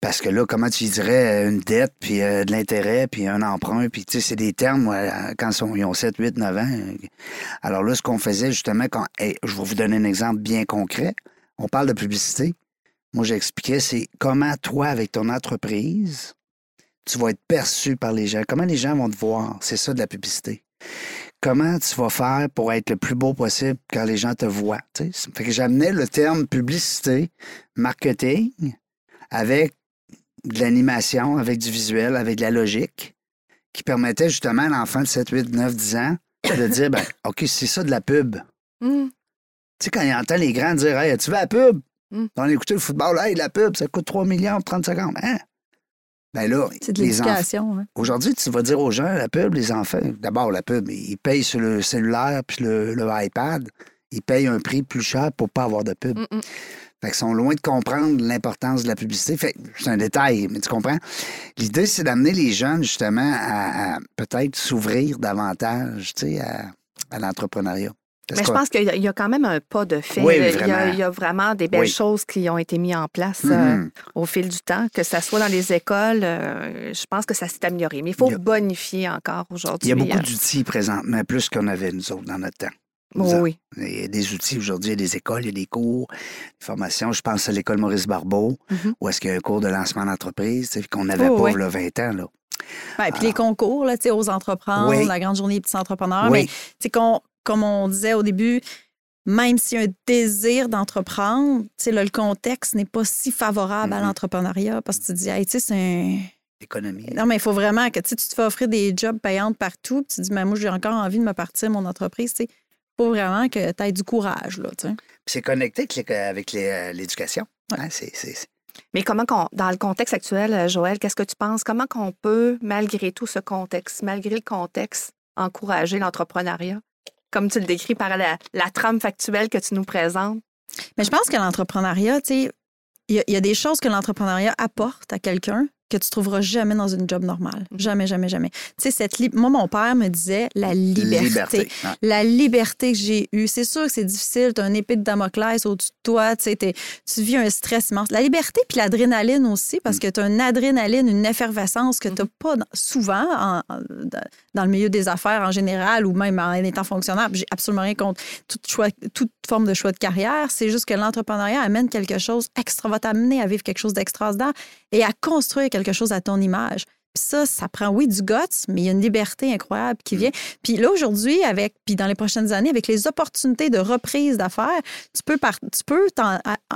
Parce que là, comment tu dirais euh, une dette, puis euh, de l'intérêt, puis un emprunt, puis tu sais, c'est des termes euh, quand ils, sont- ils ont 7, 8, 9 ans. Alors là, ce qu'on faisait justement, quand, je vais vous donner un exemple bien concret. On parle de publicité. Moi, j'expliquais, c'est comment toi, avec ton entreprise, tu vas être perçu par les gens. Comment les gens vont te voir? C'est ça de la publicité. Comment tu vas faire pour être le plus beau possible quand les gens te voient. tu sais? Fait que j'amenais le terme publicité, marketing, avec de l'animation, avec du visuel, avec de la logique, qui permettait justement à l'enfant de 7, 8, 9, 10 ans de dire, ben, OK, c'est ça de la pub. Hum, Tu sais, quand il entend les grands dire Hey, tu veux la pub? Mm. On a écouté le football, hey, la pub, ça coûte 3 millions 30 secondes. Hein? Ben là, C'est de l'éducation. hein. Aujourd'hui, tu vas dire aux gens, la pub, les enfants, d'abord, la pub, ils payent sur le cellulaire puis le, le iPad. Ils payent un prix plus cher pour pas avoir de pub. hum. Fait qu'ils sont loin de comprendre l'importance de la publicité. Fait c'est un détail, mais tu comprends? L'idée, c'est d'amener les jeunes, justement, à, à peut-être s'ouvrir davantage, tu sais, à, à l'entrepreneuriat. Mais je pense qu'il y, a- il y a quand même un pas de fait. Oui, il, y a, vraiment. il y a vraiment des belles Oui. choses qui ont été mises en place euh, Mhm. au fil du temps, que ce soit dans les écoles. euh, je pense que ça s'est amélioré. Mais il faut Il y a- bonifier encore aujourd'hui. Il y a beaucoup euh, d'outils présentement, plus qu'on avait nous autres dans notre temps. oh oui. Il y a des outils aujourd'hui, il y a des écoles, il y a des cours, des formations. Je pense à l'école Maurice Barbeau, Mhm. où est-ce qu'il y a un cours de lancement d'entreprise tu sais, qu'on n'avait Oh, pas ouais. il y a 20 ans. Là. Ouais, puis les concours, là, tu sais, aux entreprendre, Oui. la grande journée des petits entrepreneurs. Oui. Mais tu sais, qu'on- comme on disait au début, même s'il y a un désir d'entreprendre, tu sais, là, le contexte n'est pas si favorable à Mhm. l'entrepreneuriat parce que tu te dis, hey, tu sais, c'est un. Économie. Non, mais il faut vraiment que tu sais, tu te fais offrir des jobs payants partout. Puis tu te dis, mais moi, j'ai encore envie de me partir mon entreprise. Il faut vraiment que tu aies du courage. Là, C'est connecté avec euh, l'éducation. Ouais. Hein, Mais comment qu'on, dans le contexte actuel, euh, Joël, qu'est-ce que tu penses? Comment qu'on peut, malgré tout ce contexte, malgré le contexte, encourager l'entrepreneuriat? Comme tu le décris par la, la trame factuelle que tu nous présentes? Mais je pense que l'entrepreneuriat, tu sais, il y, a- il y a des choses que l'entrepreneuriat apporte à quelqu'un que tu trouveras jamais dans une job normale. Mhm. Jamais, jamais, jamais. Tu sais, cette li- moi, mon père me disait la liberté. La liberté que j'ai eue. C'est sûr que c'est difficile. Tu as un épée de Damoclès au-dessus de toi. Tu sais, t'es- tu vis un stress immense. La liberté puis l'adrénaline aussi, parce que tu as une adrénaline, une effervescence que tu n'as pas dans- souvent en- en- dans le milieu des affaires en général ou même en étant fonctionnaire. J'ai absolument rien contre toute, choix, toute forme de choix de carrière. C'est juste que l'entrepreneuriat amène quelque chose extra, va t'amener à vivre quelque chose d'extraordinaire et à construire quelque chose à ton image. Puis ça, ça prend, oui, du guts, mais il y a une liberté incroyable qui vient. Puis là, aujourd'hui, avec, puis dans les prochaines années, avec les opportunités de reprise d'affaires, tu peux, par- tu peux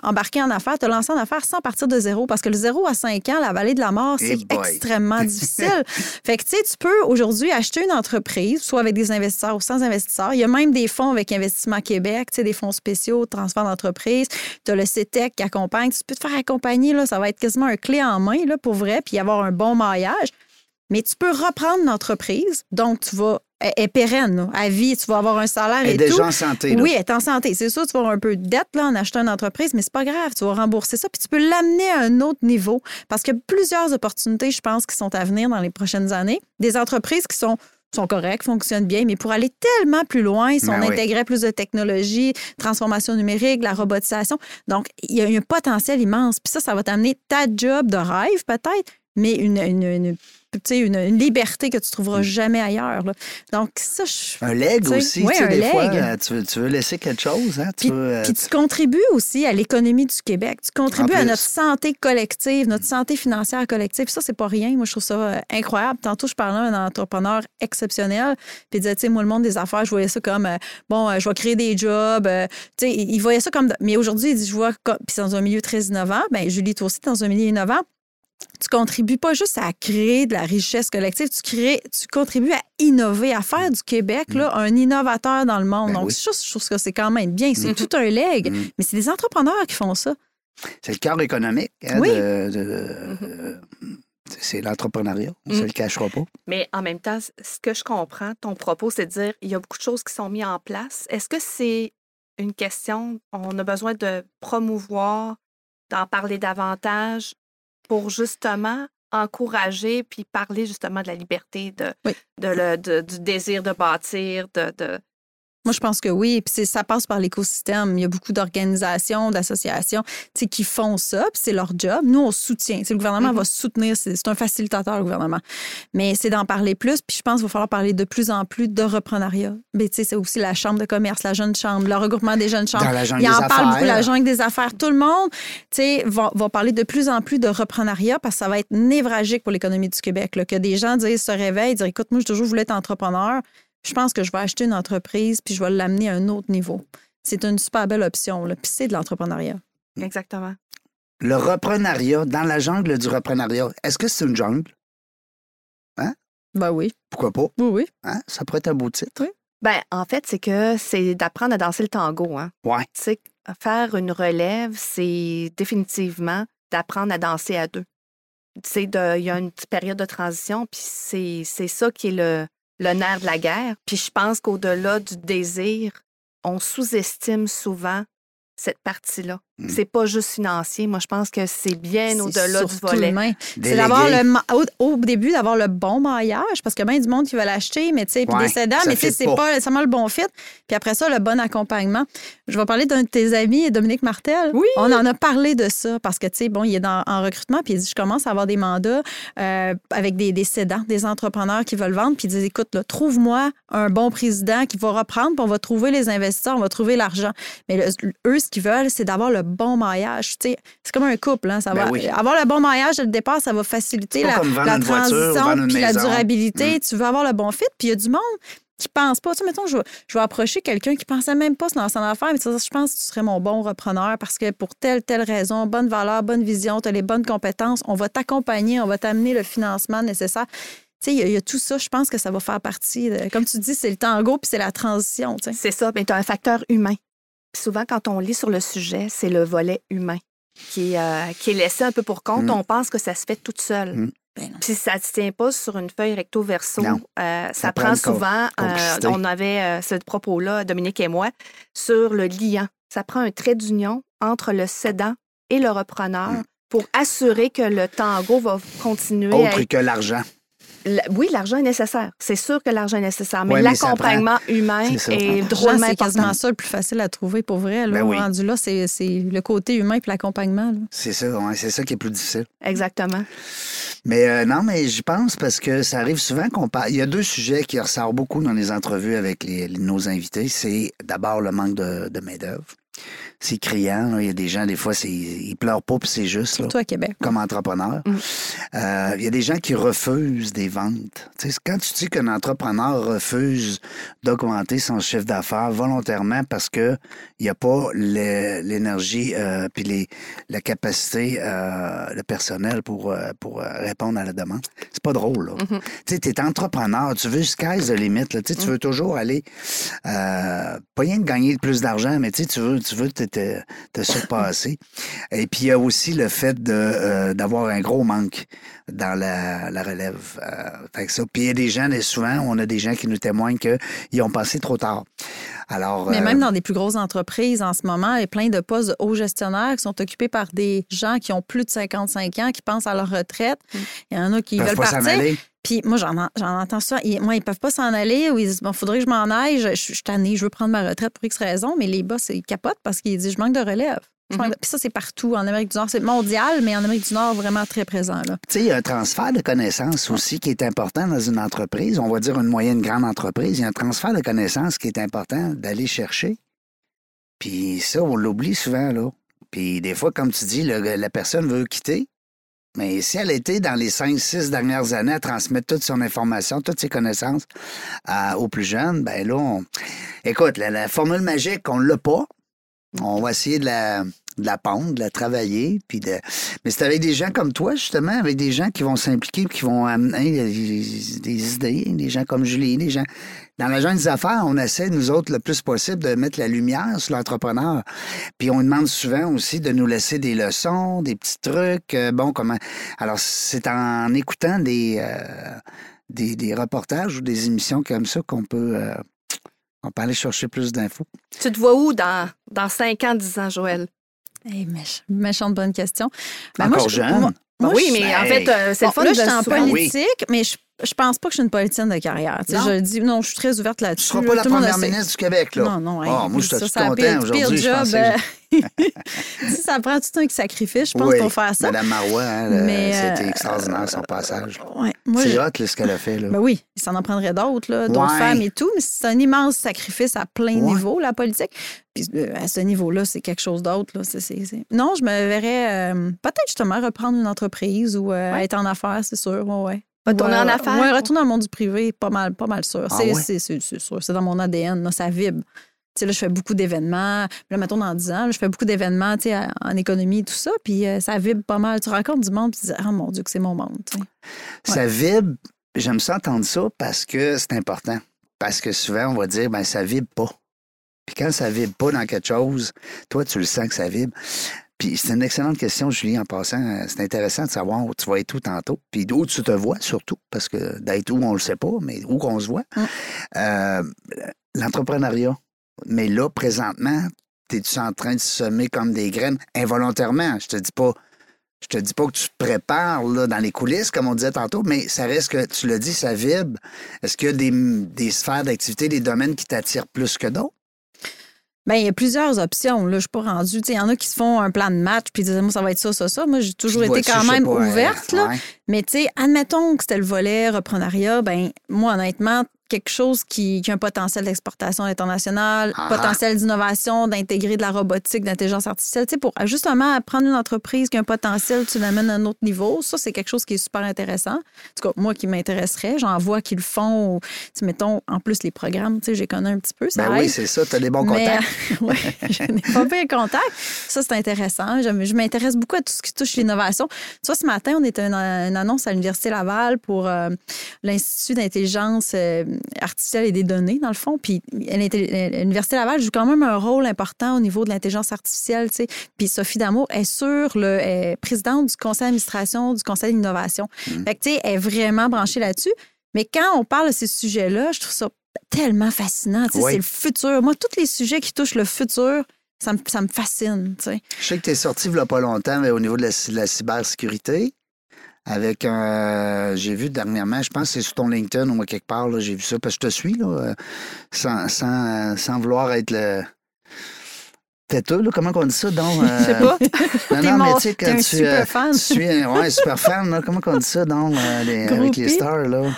embarquer en affaires, te lancer en affaires sans partir de zéro. Parce que le zéro à 5 ans, la vallée de la mort, Eh c'est boy. extrêmement difficile. fait que, tu sais, tu peux aujourd'hui acheter une entreprise, soit avec des investisseurs ou sans investisseurs. Il y a même des fonds avec Investissement Québec, tu sais, des fonds spéciaux, transfert d'entreprise. Tu as le CETEC qui accompagne. Tu peux te faire accompagner, là, ça va être quasiment un clé en main, là, pour vrai, puis y avoir un bon maillage. Mais tu peux reprendre l'entreprise, donc tu vas. Elle est pérenne, à vie, tu vas avoir un salaire est et déjà tout. en santé. là. Oui, elle est en santé. C'est sûr, tu vas avoir un peu de dette là, en achetant une entreprise, mais c'est pas grave. Tu vas rembourser ça, puis tu peux l'amener à un autre niveau. Parce qu'il y a plusieurs opportunités, je pense, qui sont à venir dans les prochaines années. Des entreprises qui sont sont correctes, fonctionnent bien, mais pour aller tellement plus loin, si Ben on oui. intégrait plus de technologie, transformation numérique, la robotisation, donc il y a un potentiel immense. Puis ça, ça va t'amener ta job de rêve peut-être, mais une, une, une liberté que tu trouveras jamais ailleurs. là. Donc ça, je... Un leg aussi. oui, tu sais, des fois, leg. euh, tu veux, tu veux laisser quelque chose. Hein? Tu Puis, veux, euh, puis tu contribues aussi à l'économie du Québec. Tu contribues à notre santé collective, notre santé financière collective. Ça, c'est pas rien. Moi, je trouve ça euh, incroyable. Tantôt, je parlais à un entrepreneur exceptionnel. Puis il disait, tu sais, moi, le monde des affaires, je voyais ça comme, euh, bon, euh, je vais créer des jobs. euh, tu sais, il voyait ça comme. Mais aujourd'hui, il dit, je vois, comme- puis c'est dans un milieu très innovant. Bien, Julie, toi aussi, dans un milieu innovant. Tu contribues pas juste à créer de la richesse collective, tu, crées, tu contribues à innover, à faire du Québec là, un innovateur dans le monde. Ben Donc, oui. je trouve que c'est quand même bien. C'est tout un leg. Mm. Mais c'est des entrepreneurs qui font ça. C'est le cœur économique. hein, Oui. de- de- euh, c'est l'entrepreneuriat. On ne se Mm. le cachera pas. Mais en même temps, ce que je comprends, ton propos, c'est de dire il y a beaucoup de choses qui sont mises en place. Est-ce que c'est une question, on a besoin de promouvoir, d'en parler davantage pour justement encourager puis parler justement de la liberté, de, Oui. de le- de- du désir de bâtir, de, de- Moi, je pense que oui. Puis ça passe par l'écosystème. Il y a beaucoup d'organisations, d'associations qui font ça, puis c'est leur job. Nous, on soutient. Le gouvernement Mhm. va soutenir. C'est un facilitateur, le gouvernement. Mais c'est d'en parler plus. Puis je pense qu'il va falloir parler de plus en plus de reprenariat. Mais tu sais, c'est aussi la chambre de commerce, la jeune chambre, le regroupement des jeunes chambres. Dans la jungle Il en des parle beaucoup, la affaires. jungle des affaires. Tout le monde, va, va parler de plus en plus de reprenariat parce que ça va être névragique pour l'économie du Québec. là, que des gens disent, se réveillent, disent, écoute, moi, j'ai toujours voulu être entrepreneur. Je pense que je vais acheter une entreprise puis je vais l'amener à un autre niveau. C'est une super belle option. Là. Puis c'est de l'entrepreneuriat. exactement. Le reprenariat, dans la jungle du reprenariat, est-ce que c'est une jungle? Ben oui. Pourquoi pas? Oui, oui. Hein? Ça pourrait être un beau titre. Ben, en fait, c'est que c'est d'apprendre à danser le tango. Hein. Ouais. Tu sais, faire une relève, c'est définitivement d'apprendre à danser à deux. Tu sais, de- il y a une petite période de transition, puis c'est c'est ça qui est le, le nerf de la guerre. Puis je pense qu'au-delà du désir, on sous-estime souvent cette partie-là. Mm. C'est pas juste financier. Moi, je pense que c'est bien au-delà du volet. C'est d'avoir le au, au début d'avoir le bon maillage parce qu'il y a bien du monde qui va l'acheter, mais tu sais, puis Ouais, des cédants, ça mais tu sais, c'est pas. nécessairement le bon fit. Puis après ça, le bon accompagnement. Je vais parler d'un de tes amis, Dominique Martel. Oui. On en a parlé de ça parce que tu sais, bon, il est dans- en recrutement, puis il dit je commence à avoir des mandats euh, avec des, des cédants, des entrepreneurs qui veulent vendre, puis il dit écoute, là, trouve-moi un bon président qui va reprendre, puis on va trouver les investisseurs, on va trouver l'argent. Mais le- eux, ce qu'ils veulent, c'est d'avoir le bon maillage. Tu sais, c'est comme un couple, hein, ça Ben va oui. avoir le bon maillage dès le départ, ça va faciliter la, transition, puis la durabilité. Tu veux avoir le bon fit, puis il y a du monde qui pense pas. Tu sais, mettons, je vais, je vais approcher quelqu'un qui pensait même pas se lancer en affaires, mais tu sais, je pense que tu serais mon bon repreneur parce que pour telle, telle raison, bonne valeur, bonne vision, tu as les bonnes compétences, on va t'accompagner, on va t'amener le financement nécessaire. Tu sais, il y, a- il y a tout ça, je pense que ça va faire partie. de- comme tu dis, c'est le tango puis c'est la transition. tu sais. C'est ça, mais tu as un facteur humain. Puis souvent, quand on lit sur le sujet, c'est le volet humain qui est, euh, qui est laissé un peu pour compte. Mm. On pense que ça se fait toute seule. Mm. Ben. Puis ça ne se tient pas sur une feuille recto-verso. Euh, ça, Ça prend souvent, euh, on avait euh, ce propos-là, Dominique et moi, sur le liant. Ça prend un trait d'union entre le cédant et le repreneur Mm. pour assurer que le tango va continuer à Autre être... que l'argent. Oui, l'argent est nécessaire. C'est sûr que l'argent est nécessaire, mais Ouais, mais ça l'accompagnement humain est L'argent, drôlement c'est quasiment ça le plus facile à trouver pour vrai. Là, Ben oui. Rendu là, c'est c'est le côté humain puis l'accompagnement. C'est ça, ouais, c'est ça qui est plus difficile. Exactement. Mais euh, non, mais j'y pense parce que ça arrive souvent qu'on parle. Il y a deux sujets qui ressortent beaucoup dans les entrevues avec les- nos invités. C'est d'abord le manque de, de main-d'œuvre. C'est criant. là. Il y a des gens, des fois, ils pleurent pas, puis c'est juste. Là. Surtout à Québec. comme entrepreneur. Mm. Euh, Il y a des gens qui refusent des ventes. Tu sais, quand tu dis qu'un entrepreneur refuse d'augmenter son chiffre d'affaires volontairement parce que il n'y a pas l'énergie euh, puis les, la capacité, euh, le personnel pour, euh, pour répondre à la demande, c'est pas drôle. là. Mhm. Tu sais, tu es entrepreneur, tu veux sky's the limit. Là. Tu tu veux toujours aller, euh, pas rien de gagner plus d'argent, mais tu veux, tu veux te, surpasser. Et puis, il y a aussi le fait euh, d'avoir un gros manque dans la, la relève. Euh, fait que ça. Puis, il y a des gens, et souvent, on a des gens qui nous témoignent qu'ils ont passé trop tard. Alors, Mais euh, même dans des plus grosses entreprises en ce moment, il y a plein de postes de hauts gestionnaires qui sont occupés par des gens qui ont plus de 55 ans, qui pensent à leur retraite. Mm. Il y en a qui veulent partir. Puis moi, j'en, en- j'en entends ça. Ils- moi, ils peuvent pas s'en aller ou ils disent, bon, faudrait que je m'en aille. Je, je suis tannée, je veux prendre ma retraite pour X raison. Mais les boss, ils capotent parce qu'ils disent, je manque de relève. Mhm. Puis ça, c'est partout en Amérique du Nord. C'est mondial, mais en Amérique du Nord, vraiment très présent. Tu sais, il y a un transfert de connaissances aussi qui est important dans une entreprise. On va dire une moyenne grande entreprise. Il y a un transfert de connaissances qui est important d'aller chercher. Puis ça, on l'oublie souvent, là. Puis des fois, comme tu dis, le- la personne veut quitter. Mais si elle était dans les 5-6 dernières années à transmettre toute son information, toutes ses connaissances aux plus jeunes, ben là, écoute, la, la formule magique, on l'a pas. On va essayer de la, de la pondre, de la travailler, puis de... Mais c'est avec des gens comme toi, justement, avec des gens qui vont s'impliquer, qui vont amener des, idées, des gens comme Julie, des gens... Dans la jungle des affaires, on essaie, nous autres, le plus possible, de mettre la lumière sur l'entrepreneur. Puis on demande souvent aussi de nous laisser des leçons, des petits trucs. euh, bon, comment... Alors, c'est en écoutant des, euh, des, des reportages ou des émissions comme ça qu'on peut... euh, on peut aller chercher plus d'infos. Tu te vois où dans, dans 5 ans, 10 ans, Joël? Hey, méch- méchante bonne question. Ben, Encore je- jeune? moi- Ben moi, oui, je- mais en fait, euh, c'est Bon, le fun là, de je suis en politique, mais je, je pense pas que je suis une politicienne de carrière. Non. Je dis, non, je suis très ouverte Tu là-dessus. seras là, pas la le monde première ministre du Québec, là. Non, non. hey, Ah, moi, je suis content aujourd'hui. Job, euh, si ça prend tout un sacrifice, je pense, Oui, pour faire ça. Madame Marois, hein, Mais, c'était euh, extraordinaire son passage. Ouais, C'est hot là, ce qu'elle a fait. Là. Ben oui, ça en prendrait d'autres, là, d'autres Ouais. femmes et tout, mais c'est un immense sacrifice à plein Ouais. niveau, la politique. Puis euh, à ce niveau-là, c'est quelque chose d'autre. là. Non, je me verrais euh, peut-être justement reprendre une entreprise ou euh, être en affaires, c'est sûr. Ouais. Retourner Ouais, en affaires? Ouais, retourner dans le monde du privé, pas mal, pas mal sûr. Ah c'est, ouais? sûr. C'est dans mon ADN, là, ça vibre. Tu sais, là, je fais beaucoup d'événements. Là, mettons, dans 10 ans, là, je fais beaucoup d'événements tu sais, en économie et tout ça. Puis euh, ça vibre pas mal. Tu rencontres du monde, puis tu dis, ah mon Dieu, que c'est mon monde. Ça vibre. J'aime ça entendre ça parce que c'est important. Parce que souvent, on va dire, ben ça vibre pas. Puis quand ça vibre pas dans quelque chose, toi, tu le sens que ça vibre. Puis c'est une excellente question, Julie, en passant. C'est intéressant de savoir où tu vas être où tantôt. Puis d'où tu te vois, surtout. Parce que d'être où, on le sait pas, mais où qu'on se voit. Euh, L'entrepreneuriat. Mais là, présentement, es-tu en train de semer comme des graines? Involontairement? Je te dis pas. Je te dis pas que tu te prépares là, dans les coulisses, comme on disait tantôt, mais ça reste que, tu l'as dit, ça vibre. Est-ce qu'il y a des, des sphères d'activité, des domaines qui t'attirent plus que d'autres? Bien, il y a plusieurs options. Là, je suis pas rendue. Il y en a qui se font un plan de match puis ils disent, moi, ça va être ça, ça, ça. Moi, j'ai toujours été quand même ouverte. Là. Mais tu sais, admettons que c'était le volet reprenariat, ben moi, honnêtement, quelque chose qui, qui a un potentiel d'exportation internationale, Ah. potentiel d'innovation, d'intégrer de la robotique, d'intelligence artificielle, tu sais, pour justement prendre une entreprise qui a un potentiel, tu l'amènes à un autre niveau, ça, c'est quelque chose qui est super intéressant. En tout cas, moi, qui m'intéresserait, j'en vois qui le font, ou, tu sais, mettons, en plus, les programmes, tu sais, j'ai connais un petit peu, ça Ben oui, c'est ça, tu as des bons Mais, contacts. ouais, je n'ai pas pire contact. Ça, c'est intéressant. Je, je m'intéresse beaucoup à tout ce qui touche l'innovation. Tu vois, ce matin, on était une, une annonce à l'Université Laval pour euh, l'Institut d'intelligence euh, artificielle et des données, dans le fond. Puis l'Université Laval joue quand même un rôle important au niveau de l'intelligence artificielle. tu sais. Puis Sophie Damour est sur le est présidente du conseil d'administration du conseil d'innovation. Fait que, tu sais, elle est vraiment branchée là-dessus. Mais quand on parle de ces sujets-là, je trouve ça tellement fascinant. Oui. C'est le futur. Moi, tous les sujets qui touchent le futur, ça me, ça me fascine. Je sais que tu es sorti il n'y a pas longtemps mais au niveau de la, de la cybersécurité. Avec un. J'ai vu dernièrement, je pense que c'est sur ton LinkedIn ou quelque part, là, j'ai vu ça, parce que je te suis, là, euh, sans, sans, sans vouloir être le. Têteux, là, comment on dit ça? Donc, Je sais pas. Non, non, mais tu sais, quand tu, super euh, fan. tu suis un ouais, super fan, là, comment on dit ça, donc, euh, les- avec les stars, là?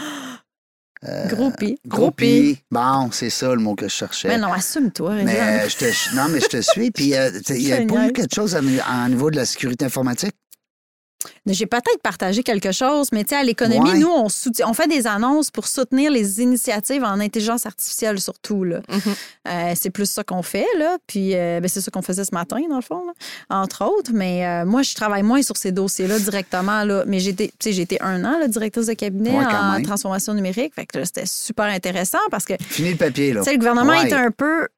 Groupie. Groupie. Bon, c'est ça le mot que je cherchais. Mais non, assume-toi, Mais euh, je te, non, mais je te suis. Puis, euh, il y a pas eu quelque chose à, à niveau de la sécurité informatique? J'ai peut-être partagé quelque chose, mais tu sais, à l'économie, Ouais. nous, on, soutient- on fait des annonces pour soutenir les initiatives en intelligence artificielle, surtout. Là. Mhm. Euh, c'est plus ça qu'on fait, là. Puis, euh, ben, c'est ça qu'on faisait ce matin, dans le fond, là, entre autres. Mais euh, moi, je travaille moins sur ces dossiers-là directement, là. Mais j'étais, tu sais, j'ai été un an, là, directrice de cabinet Ouais, en même. transformation numérique. Fait que là, c'était super intéressant parce que, Fini le papier, là. sais, le gouvernement Ouais. était un peu,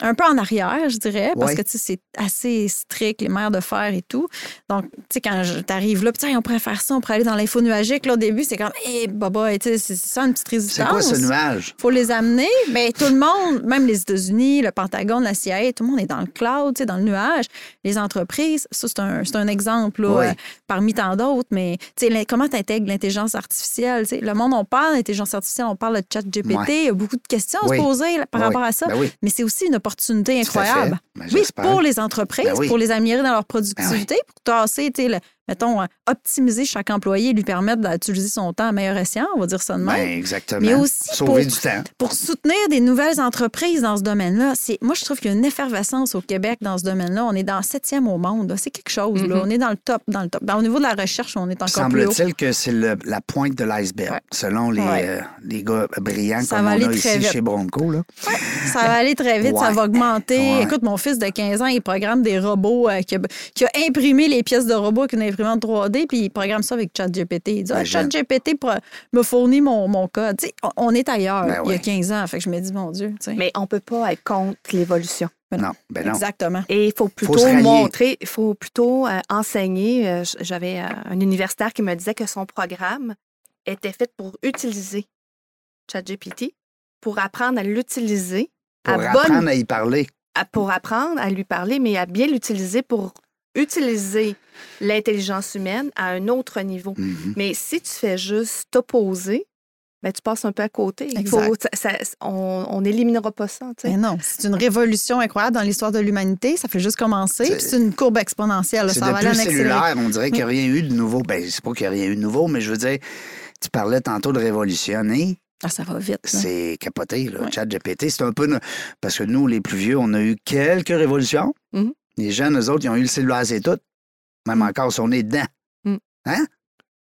un peu en arrière, je dirais, parce Ouais. que, tu sais, c'est assez strict, les maires de fer et tout. Donc, tu sais, quand tu arrives là, on pourrait faire ça, on pourrait aller dans l'info nuagique. Là, au début, c'est comme, hé, baba, tu sais, c'est ça une petite résistance. C'est quoi ce nuage? faut les amener. Mais tout le monde, même les États-Unis, le Pentagone, la CIA, tout le monde est dans le cloud, tu sais, dans le nuage. Les entreprises, ça, c'est un, c'est un exemple là, euh, parmi tant d'autres. Mais tu sais, l'in- comment tu intègres l'intelligence artificielle? tu sais, le monde, on parle d'intelligence artificielle, on parle de chat GPT. Ouais. Il y a beaucoup de questions à se poser là, par rapport à ça. Ben oui. Mais c'est aussi une opportunité incroyable. fait. Ben, Oui, pour les entreprises, Ben oui. pour les améliorer dans leur productivité, pour tasser, le- mettons, euh, optimiser chaque employé, lui permettre d'utiliser son temps à meilleur escient, on va dire ça de même. Ben, exactement. Mais aussi Sauver pour- du temps. pour soutenir des nouvelles entreprises dans ce domaine-là, c'est moi je trouve qu'il y a une effervescence au Québec dans ce domaine-là. On est dans le septième au monde. C'est quelque chose. là. Mhm. On est dans le top, dans le top. Ben, au niveau de la recherche, on est encore plus haut. Semble-t-il que c'est le- la pointe de l'iceberg, Ouais. selon les, Ouais. euh, les gars brillants Ça comme va on aller a très ici vite. chez Bronco. Là. Ça va aller très vite, ça va augmenter. Écoute, mon fils de 15 ans, il programme des robots, euh, qui, a, qui a imprimé les pièces de robots avec une imprimante 3D, puis il programme ça avec ChatGPT. Il dit ah, Ben, j'aime. ChatGPT pour- me fournit mon, mon code. Tu sais, on, est ailleurs Ben il y a ouais. 15 ans. Fait que je me dis, mon Dieu. Mais on peut pas être contre l'évolution. Non, ben non. Exactement. Et il faut plutôt montrer, il faut plutôt euh, enseigner. Euh, J'avais euh, un universitaire qui me disait que son programme était fait pour utiliser ChatGPT, pour apprendre à l'utiliser, Pour à bonne- apprendre à y parler. à- pour apprendre à lui parler, mais à bien l'utiliser pour utiliser l'intelligence humaine à un autre niveau. Mhm. Mais si tu fais juste t'opposer, ben, tu passes un peu à côté. Il faut, ça- ça- on on n'éliminera pas ça. tu sais. Mais non, c'est une révolution incroyable dans l'histoire de l'humanité. Ça fait juste commencer. C'est- puis C'est une courbe exponentielle. C'est Ça va aller depuis en le accéléré. cellulaire, on dirait qu'il n'y a rien eu de nouveau. Ben, c'est pas qu'il n'y a rien eu de nouveau, mais je veux dire, tu parlais tantôt de révolutionner. Ah, ça va vite. C'est capoté, là. Ouais. Chat GPT, c'est un peu. Parce que nous, les plus vieux, on a eu quelques révolutions. Mhm. Les jeunes, eux autres, ils ont eu le cellulaire, c'est tout. Même encore si on est dedans.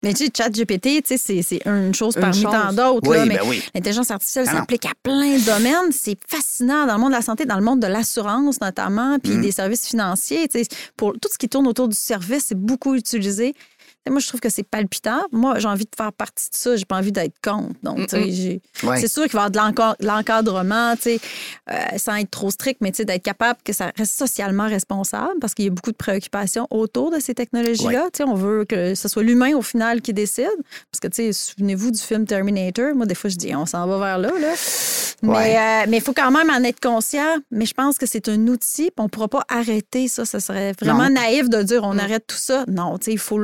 Mais tu sais, ChatGPT, tu sais, c'est- c'est une chose Une parmi chose. tant d'autres. Oui, mais ben oui. L'intelligence artificielle Ah s'applique à plein de domaines. C'est fascinant dans le monde de la santé, dans le monde de l'assurance notamment, puis Mhm. des services financiers. tu sais, Pour tout ce qui tourne autour du service, c'est beaucoup utilisé. Et moi, je trouve que c'est palpitant. Moi, j'ai envie de faire partie de ça. J'ai pas envie d'être contre. Donc, Ouais. c'est sûr qu'il va y avoir de l'encadrement, tu sais, euh, sans être trop strict, mais tu sais, d'être capable que ça reste socialement responsable parce qu'il y a beaucoup de préoccupations autour de ces technologies-là. Tu sais, On veut que ce soit l'humain au final qui décide. Parce que, souvenez-vous du film Terminator. Moi, des fois, je dis, on s'en va vers là. là. Mais euh, il faut quand même en être conscient. Mais je pense que c'est un outil, on ne pourra pas arrêter ça. Ça serait vraiment Non. naïf de dire on Mm. arrête tout ça. Non, tu sais, il faut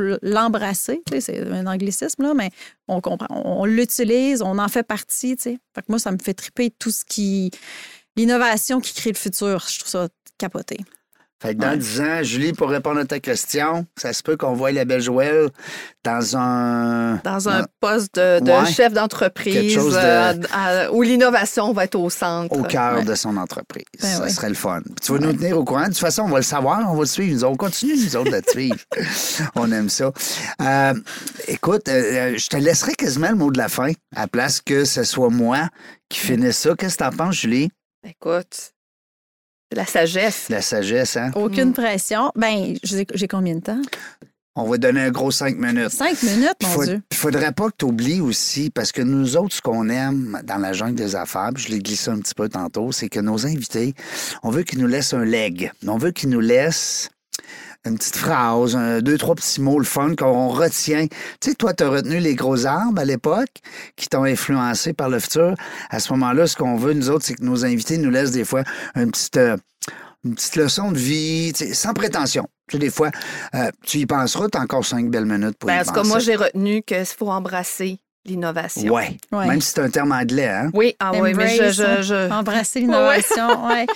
C'est un anglicisme, mais on comprend. On l'utilise, on en fait partie. Fait que moi, ça me fait triper tout ce qui. L'innovation qui crée le futur. Je trouve ça capoté. Fait que dans Ouais. 10 ans, Julie, pour répondre à ta question, ça se peut qu'on voit la belle Joël dans un. Dans un poste de, de Ouais. chef d'entreprise chose de- euh, à- où l'innovation va être au centre. au cœur Ouais. de son entreprise. Ben ça serait le fun. Puis tu vas nous tenir au courant. De toute façon, on va le savoir, on va le suivre. Nous, on continue, nous autres, de te suivre. on aime ça. Euh, écoute, euh, je te laisserai quasiment le mot de la fin, à place que ce soit moi qui finisse ça. Qu'est-ce que t'en penses, Julie? Écoute, c'est la sagesse. La sagesse, hein? Aucune Mm. pression. Ben, j'ai combien de temps? On va donner un gros cinq minutes. Cinq minutes, Il mon Dieu. faudrait pas que tu oublies aussi, parce que nous autres, ce qu'on aime dans la jungle des affaires, puis je l'ai glissé un petit peu tantôt, c'est que nos invités, on veut qu'ils nous laissent un leg. On veut qu'ils nous laissent une petite phrase, un, deux, trois petits mots, le fun qu'on retient. Tu sais, toi, tu as retenu les gros arbres à l'époque qui t'ont influencé par le futur. À ce moment-là, ce qu'on veut, nous autres, c'est que nos invités nous laissent des fois une petite, euh, une petite leçon de vie, sans prétention. Tu sais, des fois, euh, tu y penseras, tu as encore cinq belles minutes pour Ben, y en tout cas, penser. moi, j'ai retenu qu'il faut embrasser l'innovation. Ouais. Ouais. Même si c'est un terme anglais, hein? Oui, ah oui, mais je, Embrace, je, hein. je- Embrasser l'innovation, ouais.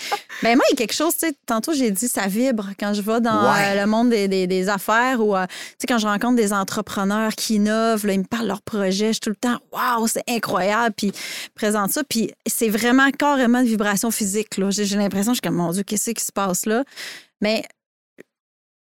Ben moi, il y a quelque chose, tu sais, tantôt j'ai dit ça vibre quand je vais dans Ouais. euh, le monde des, des- des affaires ou, euh, tu sais, quand je rencontre des entrepreneurs qui innovent, là, ils me parlent de leurs projets, je suis tout le temps, waouh, c'est incroyable, puis ils présentent ça, puis c'est vraiment carrément de vibration physique, là. J'ai j'ai l'impression, je suis comme, mon Dieu, qu'est-ce qui se passe là? Mais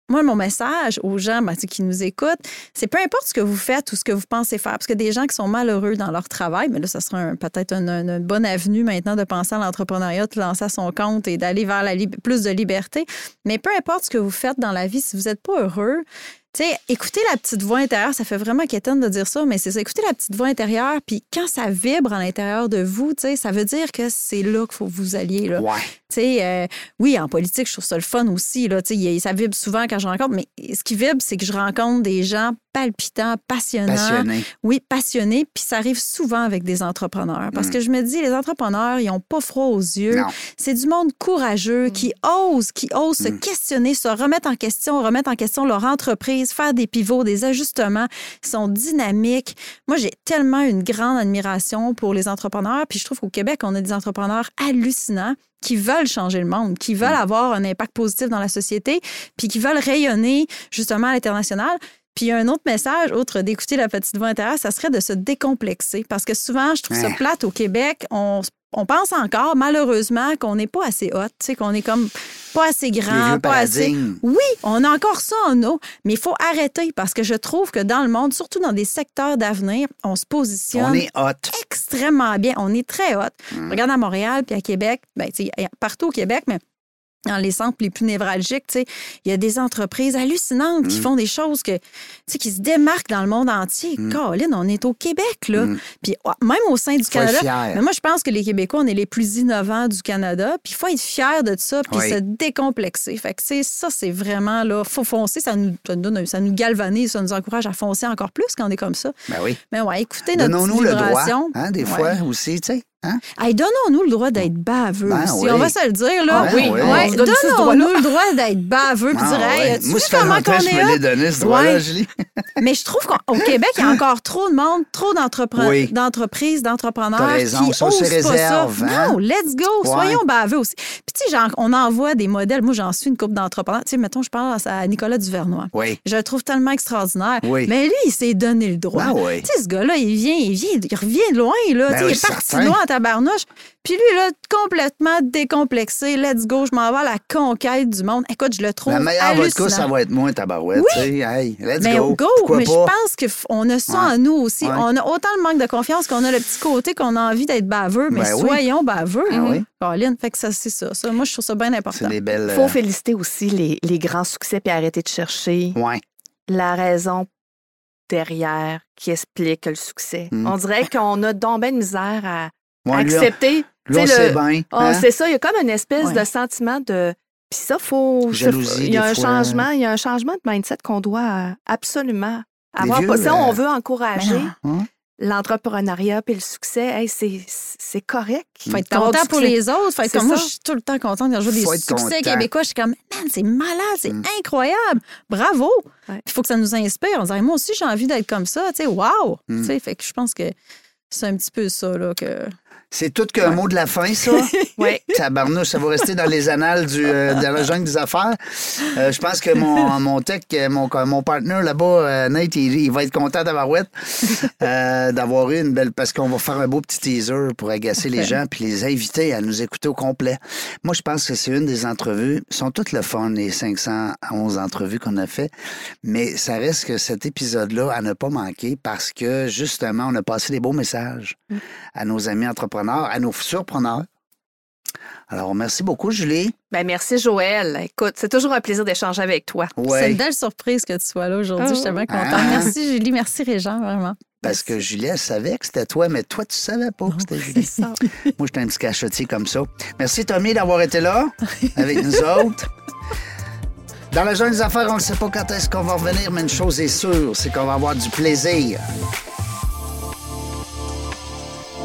moi, mon message aux gens ben, qui nous écoutent, c'est peu importe ce que vous faites ou ce que vous pensez faire, parce que des gens qui sont malheureux dans leur travail, mais là, ça sera peut-être une, bonne avenue maintenant de penser à l'entrepreneuriat, de lancer à son compte et d'aller vers la plus de liberté. Mais peu importe ce que vous faites dans la vie, si vous n'êtes pas heureux, sais, écoutez la petite voix intérieure, ça fait vraiment quétaine de dire ça, mais c'est ça, écoutez la petite voix intérieure, puis quand ça vibre à l'intérieur de vous, ça veut dire que c'est là qu'il faut que vous alliez. Là. Euh, oui, en politique, je trouve ça le fun aussi. Là, ça vibre souvent quand je rencontre, mais ce qui vibre, c'est que je rencontre des gens palpitants, passionnants. Passionné. Oui, passionnés. Puis ça arrive souvent avec des entrepreneurs. Parce Mm. que je me dis, les entrepreneurs, ils n'ont pas froid aux yeux. C'est du monde courageux qui ose, qui ose se Mm. questionner, se remettre en question, remettre en question leur entreprise, faire des pivots, des ajustements. Ils sont dynamiques. Moi, j'ai tellement une grande admiration pour les entrepreneurs. Puis je trouve qu'au Québec, on a des entrepreneurs hallucinants qui veulent changer le monde, qui veulent avoir un impact positif dans la société, puis qui veulent rayonner justement à l'international. Puis un autre message, autre d'écouter la petite voix intérieure, ça serait de se décomplexer. Parce que souvent, je trouve ça plate au Québec. On, on pense encore, malheureusement, qu'on n'est pas assez hot, tu sais, qu'on est comme pas assez grand, pas assez. Oui, on a encore ça en nous, mais il faut arrêter parce que je trouve que dans le monde, surtout dans des secteurs d'avenir, on se positionne On est hot. extrêmement bien. On est très hot. Mm. Regarde à Montréal puis à Québec, ben, tu sais, partout au Québec, mais dans les centres les plus névralgiques, tu sais, il y a des entreprises hallucinantes qui Mm. font des choses que, tu sais, qui se démarquent dans le monde entier. Mm. Colin, on est au Québec, là. Mm. Puis ouais, même au sein du Faut Canada. Mais moi, je pense que les Québécois, on est les plus innovants du Canada. Puis il faut être fier de ça, puis Oui. se décomplexer. Fait que, tu sais, ça, c'est vraiment, là, faut foncer. Ça nous, ça nous donne, ça nous galvanise, ça nous encourage à foncer encore plus quand on est comme ça. Ben oui. Mais ouais, écoutez notre Donnons-nous le droit, hein, des Ouais. fois aussi, tu sais. Hein? Hey, donnons-nous le droit d'être baveux Ben aussi. oui. On va se le dire, là. Ah oui, Ouais, se donne ce Donnons-nous le droit d'être baveux puis Ah, dire, hey, ouais. tu Moi, ça fait comment qu'on que je est me l'ai donné, ce droit-là, Ouais. Julie. Mais je trouve qu'au Québec, il y a encore trop de monde, trop Oui. d'entreprises, d'entrepreneurs raison, qui osent pas réserve, ça. hein? Non, let's go, Ouais. soyons baveux aussi. Puis tu sais, on envoie des modèles. Moi, j'en suis une couple d'entrepreneurs. Tu sais, mettons, je pense à Nicolas Duvernois. Oui. Je le trouve tellement extraordinaire. Oui. Mais lui, il s'est donné le droit. Ah oui. Tu sais, ce gars-là, il vient, il vient, il revient de loin, là. Ben Tu sais, oui, il est parti loin en tabarnouche. Puis lui, là, complètement décomplexé. Let's go, je m'en vais à la conquête du monde. Écoute, je le trouve La meilleure vodka, ça va être moins tabarouette. Hey, let's Mais go. go, Pourquoi mais je pense qu'on a ça Ouais. en nous aussi. Ouais. On a autant le manque de confiance qu'on a le petit côté qu'on a envie d'être baveux, mais Ben oui. soyons baveux. Ah oui. Colin, fait que ça, c'est ça. ça. Moi, je trouve ça bien important. belles. Il faut euh, féliciter aussi les, les grands succès puis arrêter de chercher Ouais. la raison derrière qui explique le succès. Mm. On dirait qu'on a donc ben de misère à Ouais, accepter. lui, on Tu sais, sait le- bien. Hein? C'est ça, il y a comme une espèce Ouais. de sentiment de. Puis ça, faut. Jalousie, Il y a un fois. changement, il y a un changement de mindset qu'on doit euh, absolument avoir. vieux, ça, euh, on veut Mais encourager non. Hein? l'entrepreneuriat puis le succès. Hey, c'est c'est correct. Faut être content pour les autres. Faut être comme moi, ça. je suis tout le temps contente quand je vois des succès content. québécois. Je suis comme, man, c'est malade, c'est Mm. incroyable. Bravo. Ouais. Il faut que ça nous inspire. On dirait, moi aussi, j'ai envie d'être comme ça. Tu sais, wow. Mm. Tu sais, fait que je pense que c'est un petit peu ça, là, que. C'est tout qu'un mot de la fin, ça? Oui. Tabarnouche, ça va rester dans les annales du, euh, de la jungle des affaires. Euh, je pense que mon, mon tech, mon, mon partner là-bas, euh, Nate, il, il va être content d'avoir euh, d'avoir eu une belle. Parce qu'on va faire un beau petit teaser pour agacer les gens puis les inviter à nous écouter au complet. Moi, je pense que c'est une des entrevues. Elles sont toutes le fun, les 511 entrevues qu'on a fait. Mais ça reste que cet épisode-là à ne pas manquer parce que justement, on a passé des beaux messages à nos amis entrepreneurs, à nos futurs preneurs. Alors, merci beaucoup, Julie. Ben, merci, Joël. Écoute, c'est toujours un plaisir d'échanger avec toi. C'est une belle surprise que tu sois là aujourd'hui. Je suis tellement contente. Ah. Merci, Julie. Merci, Régent, vraiment. parce que Julie, elle savait que c'était toi, mais toi, tu savais pas que c'était Julie. Ça. Moi, j'étais un petit cachotier comme ça. Merci, Tommy, d'avoir été là avec nous autres. Dans la jungle des affaires, on ne sait pas quand est-ce qu'on va revenir, mais une chose est sûre, c'est qu'on va avoir du plaisir.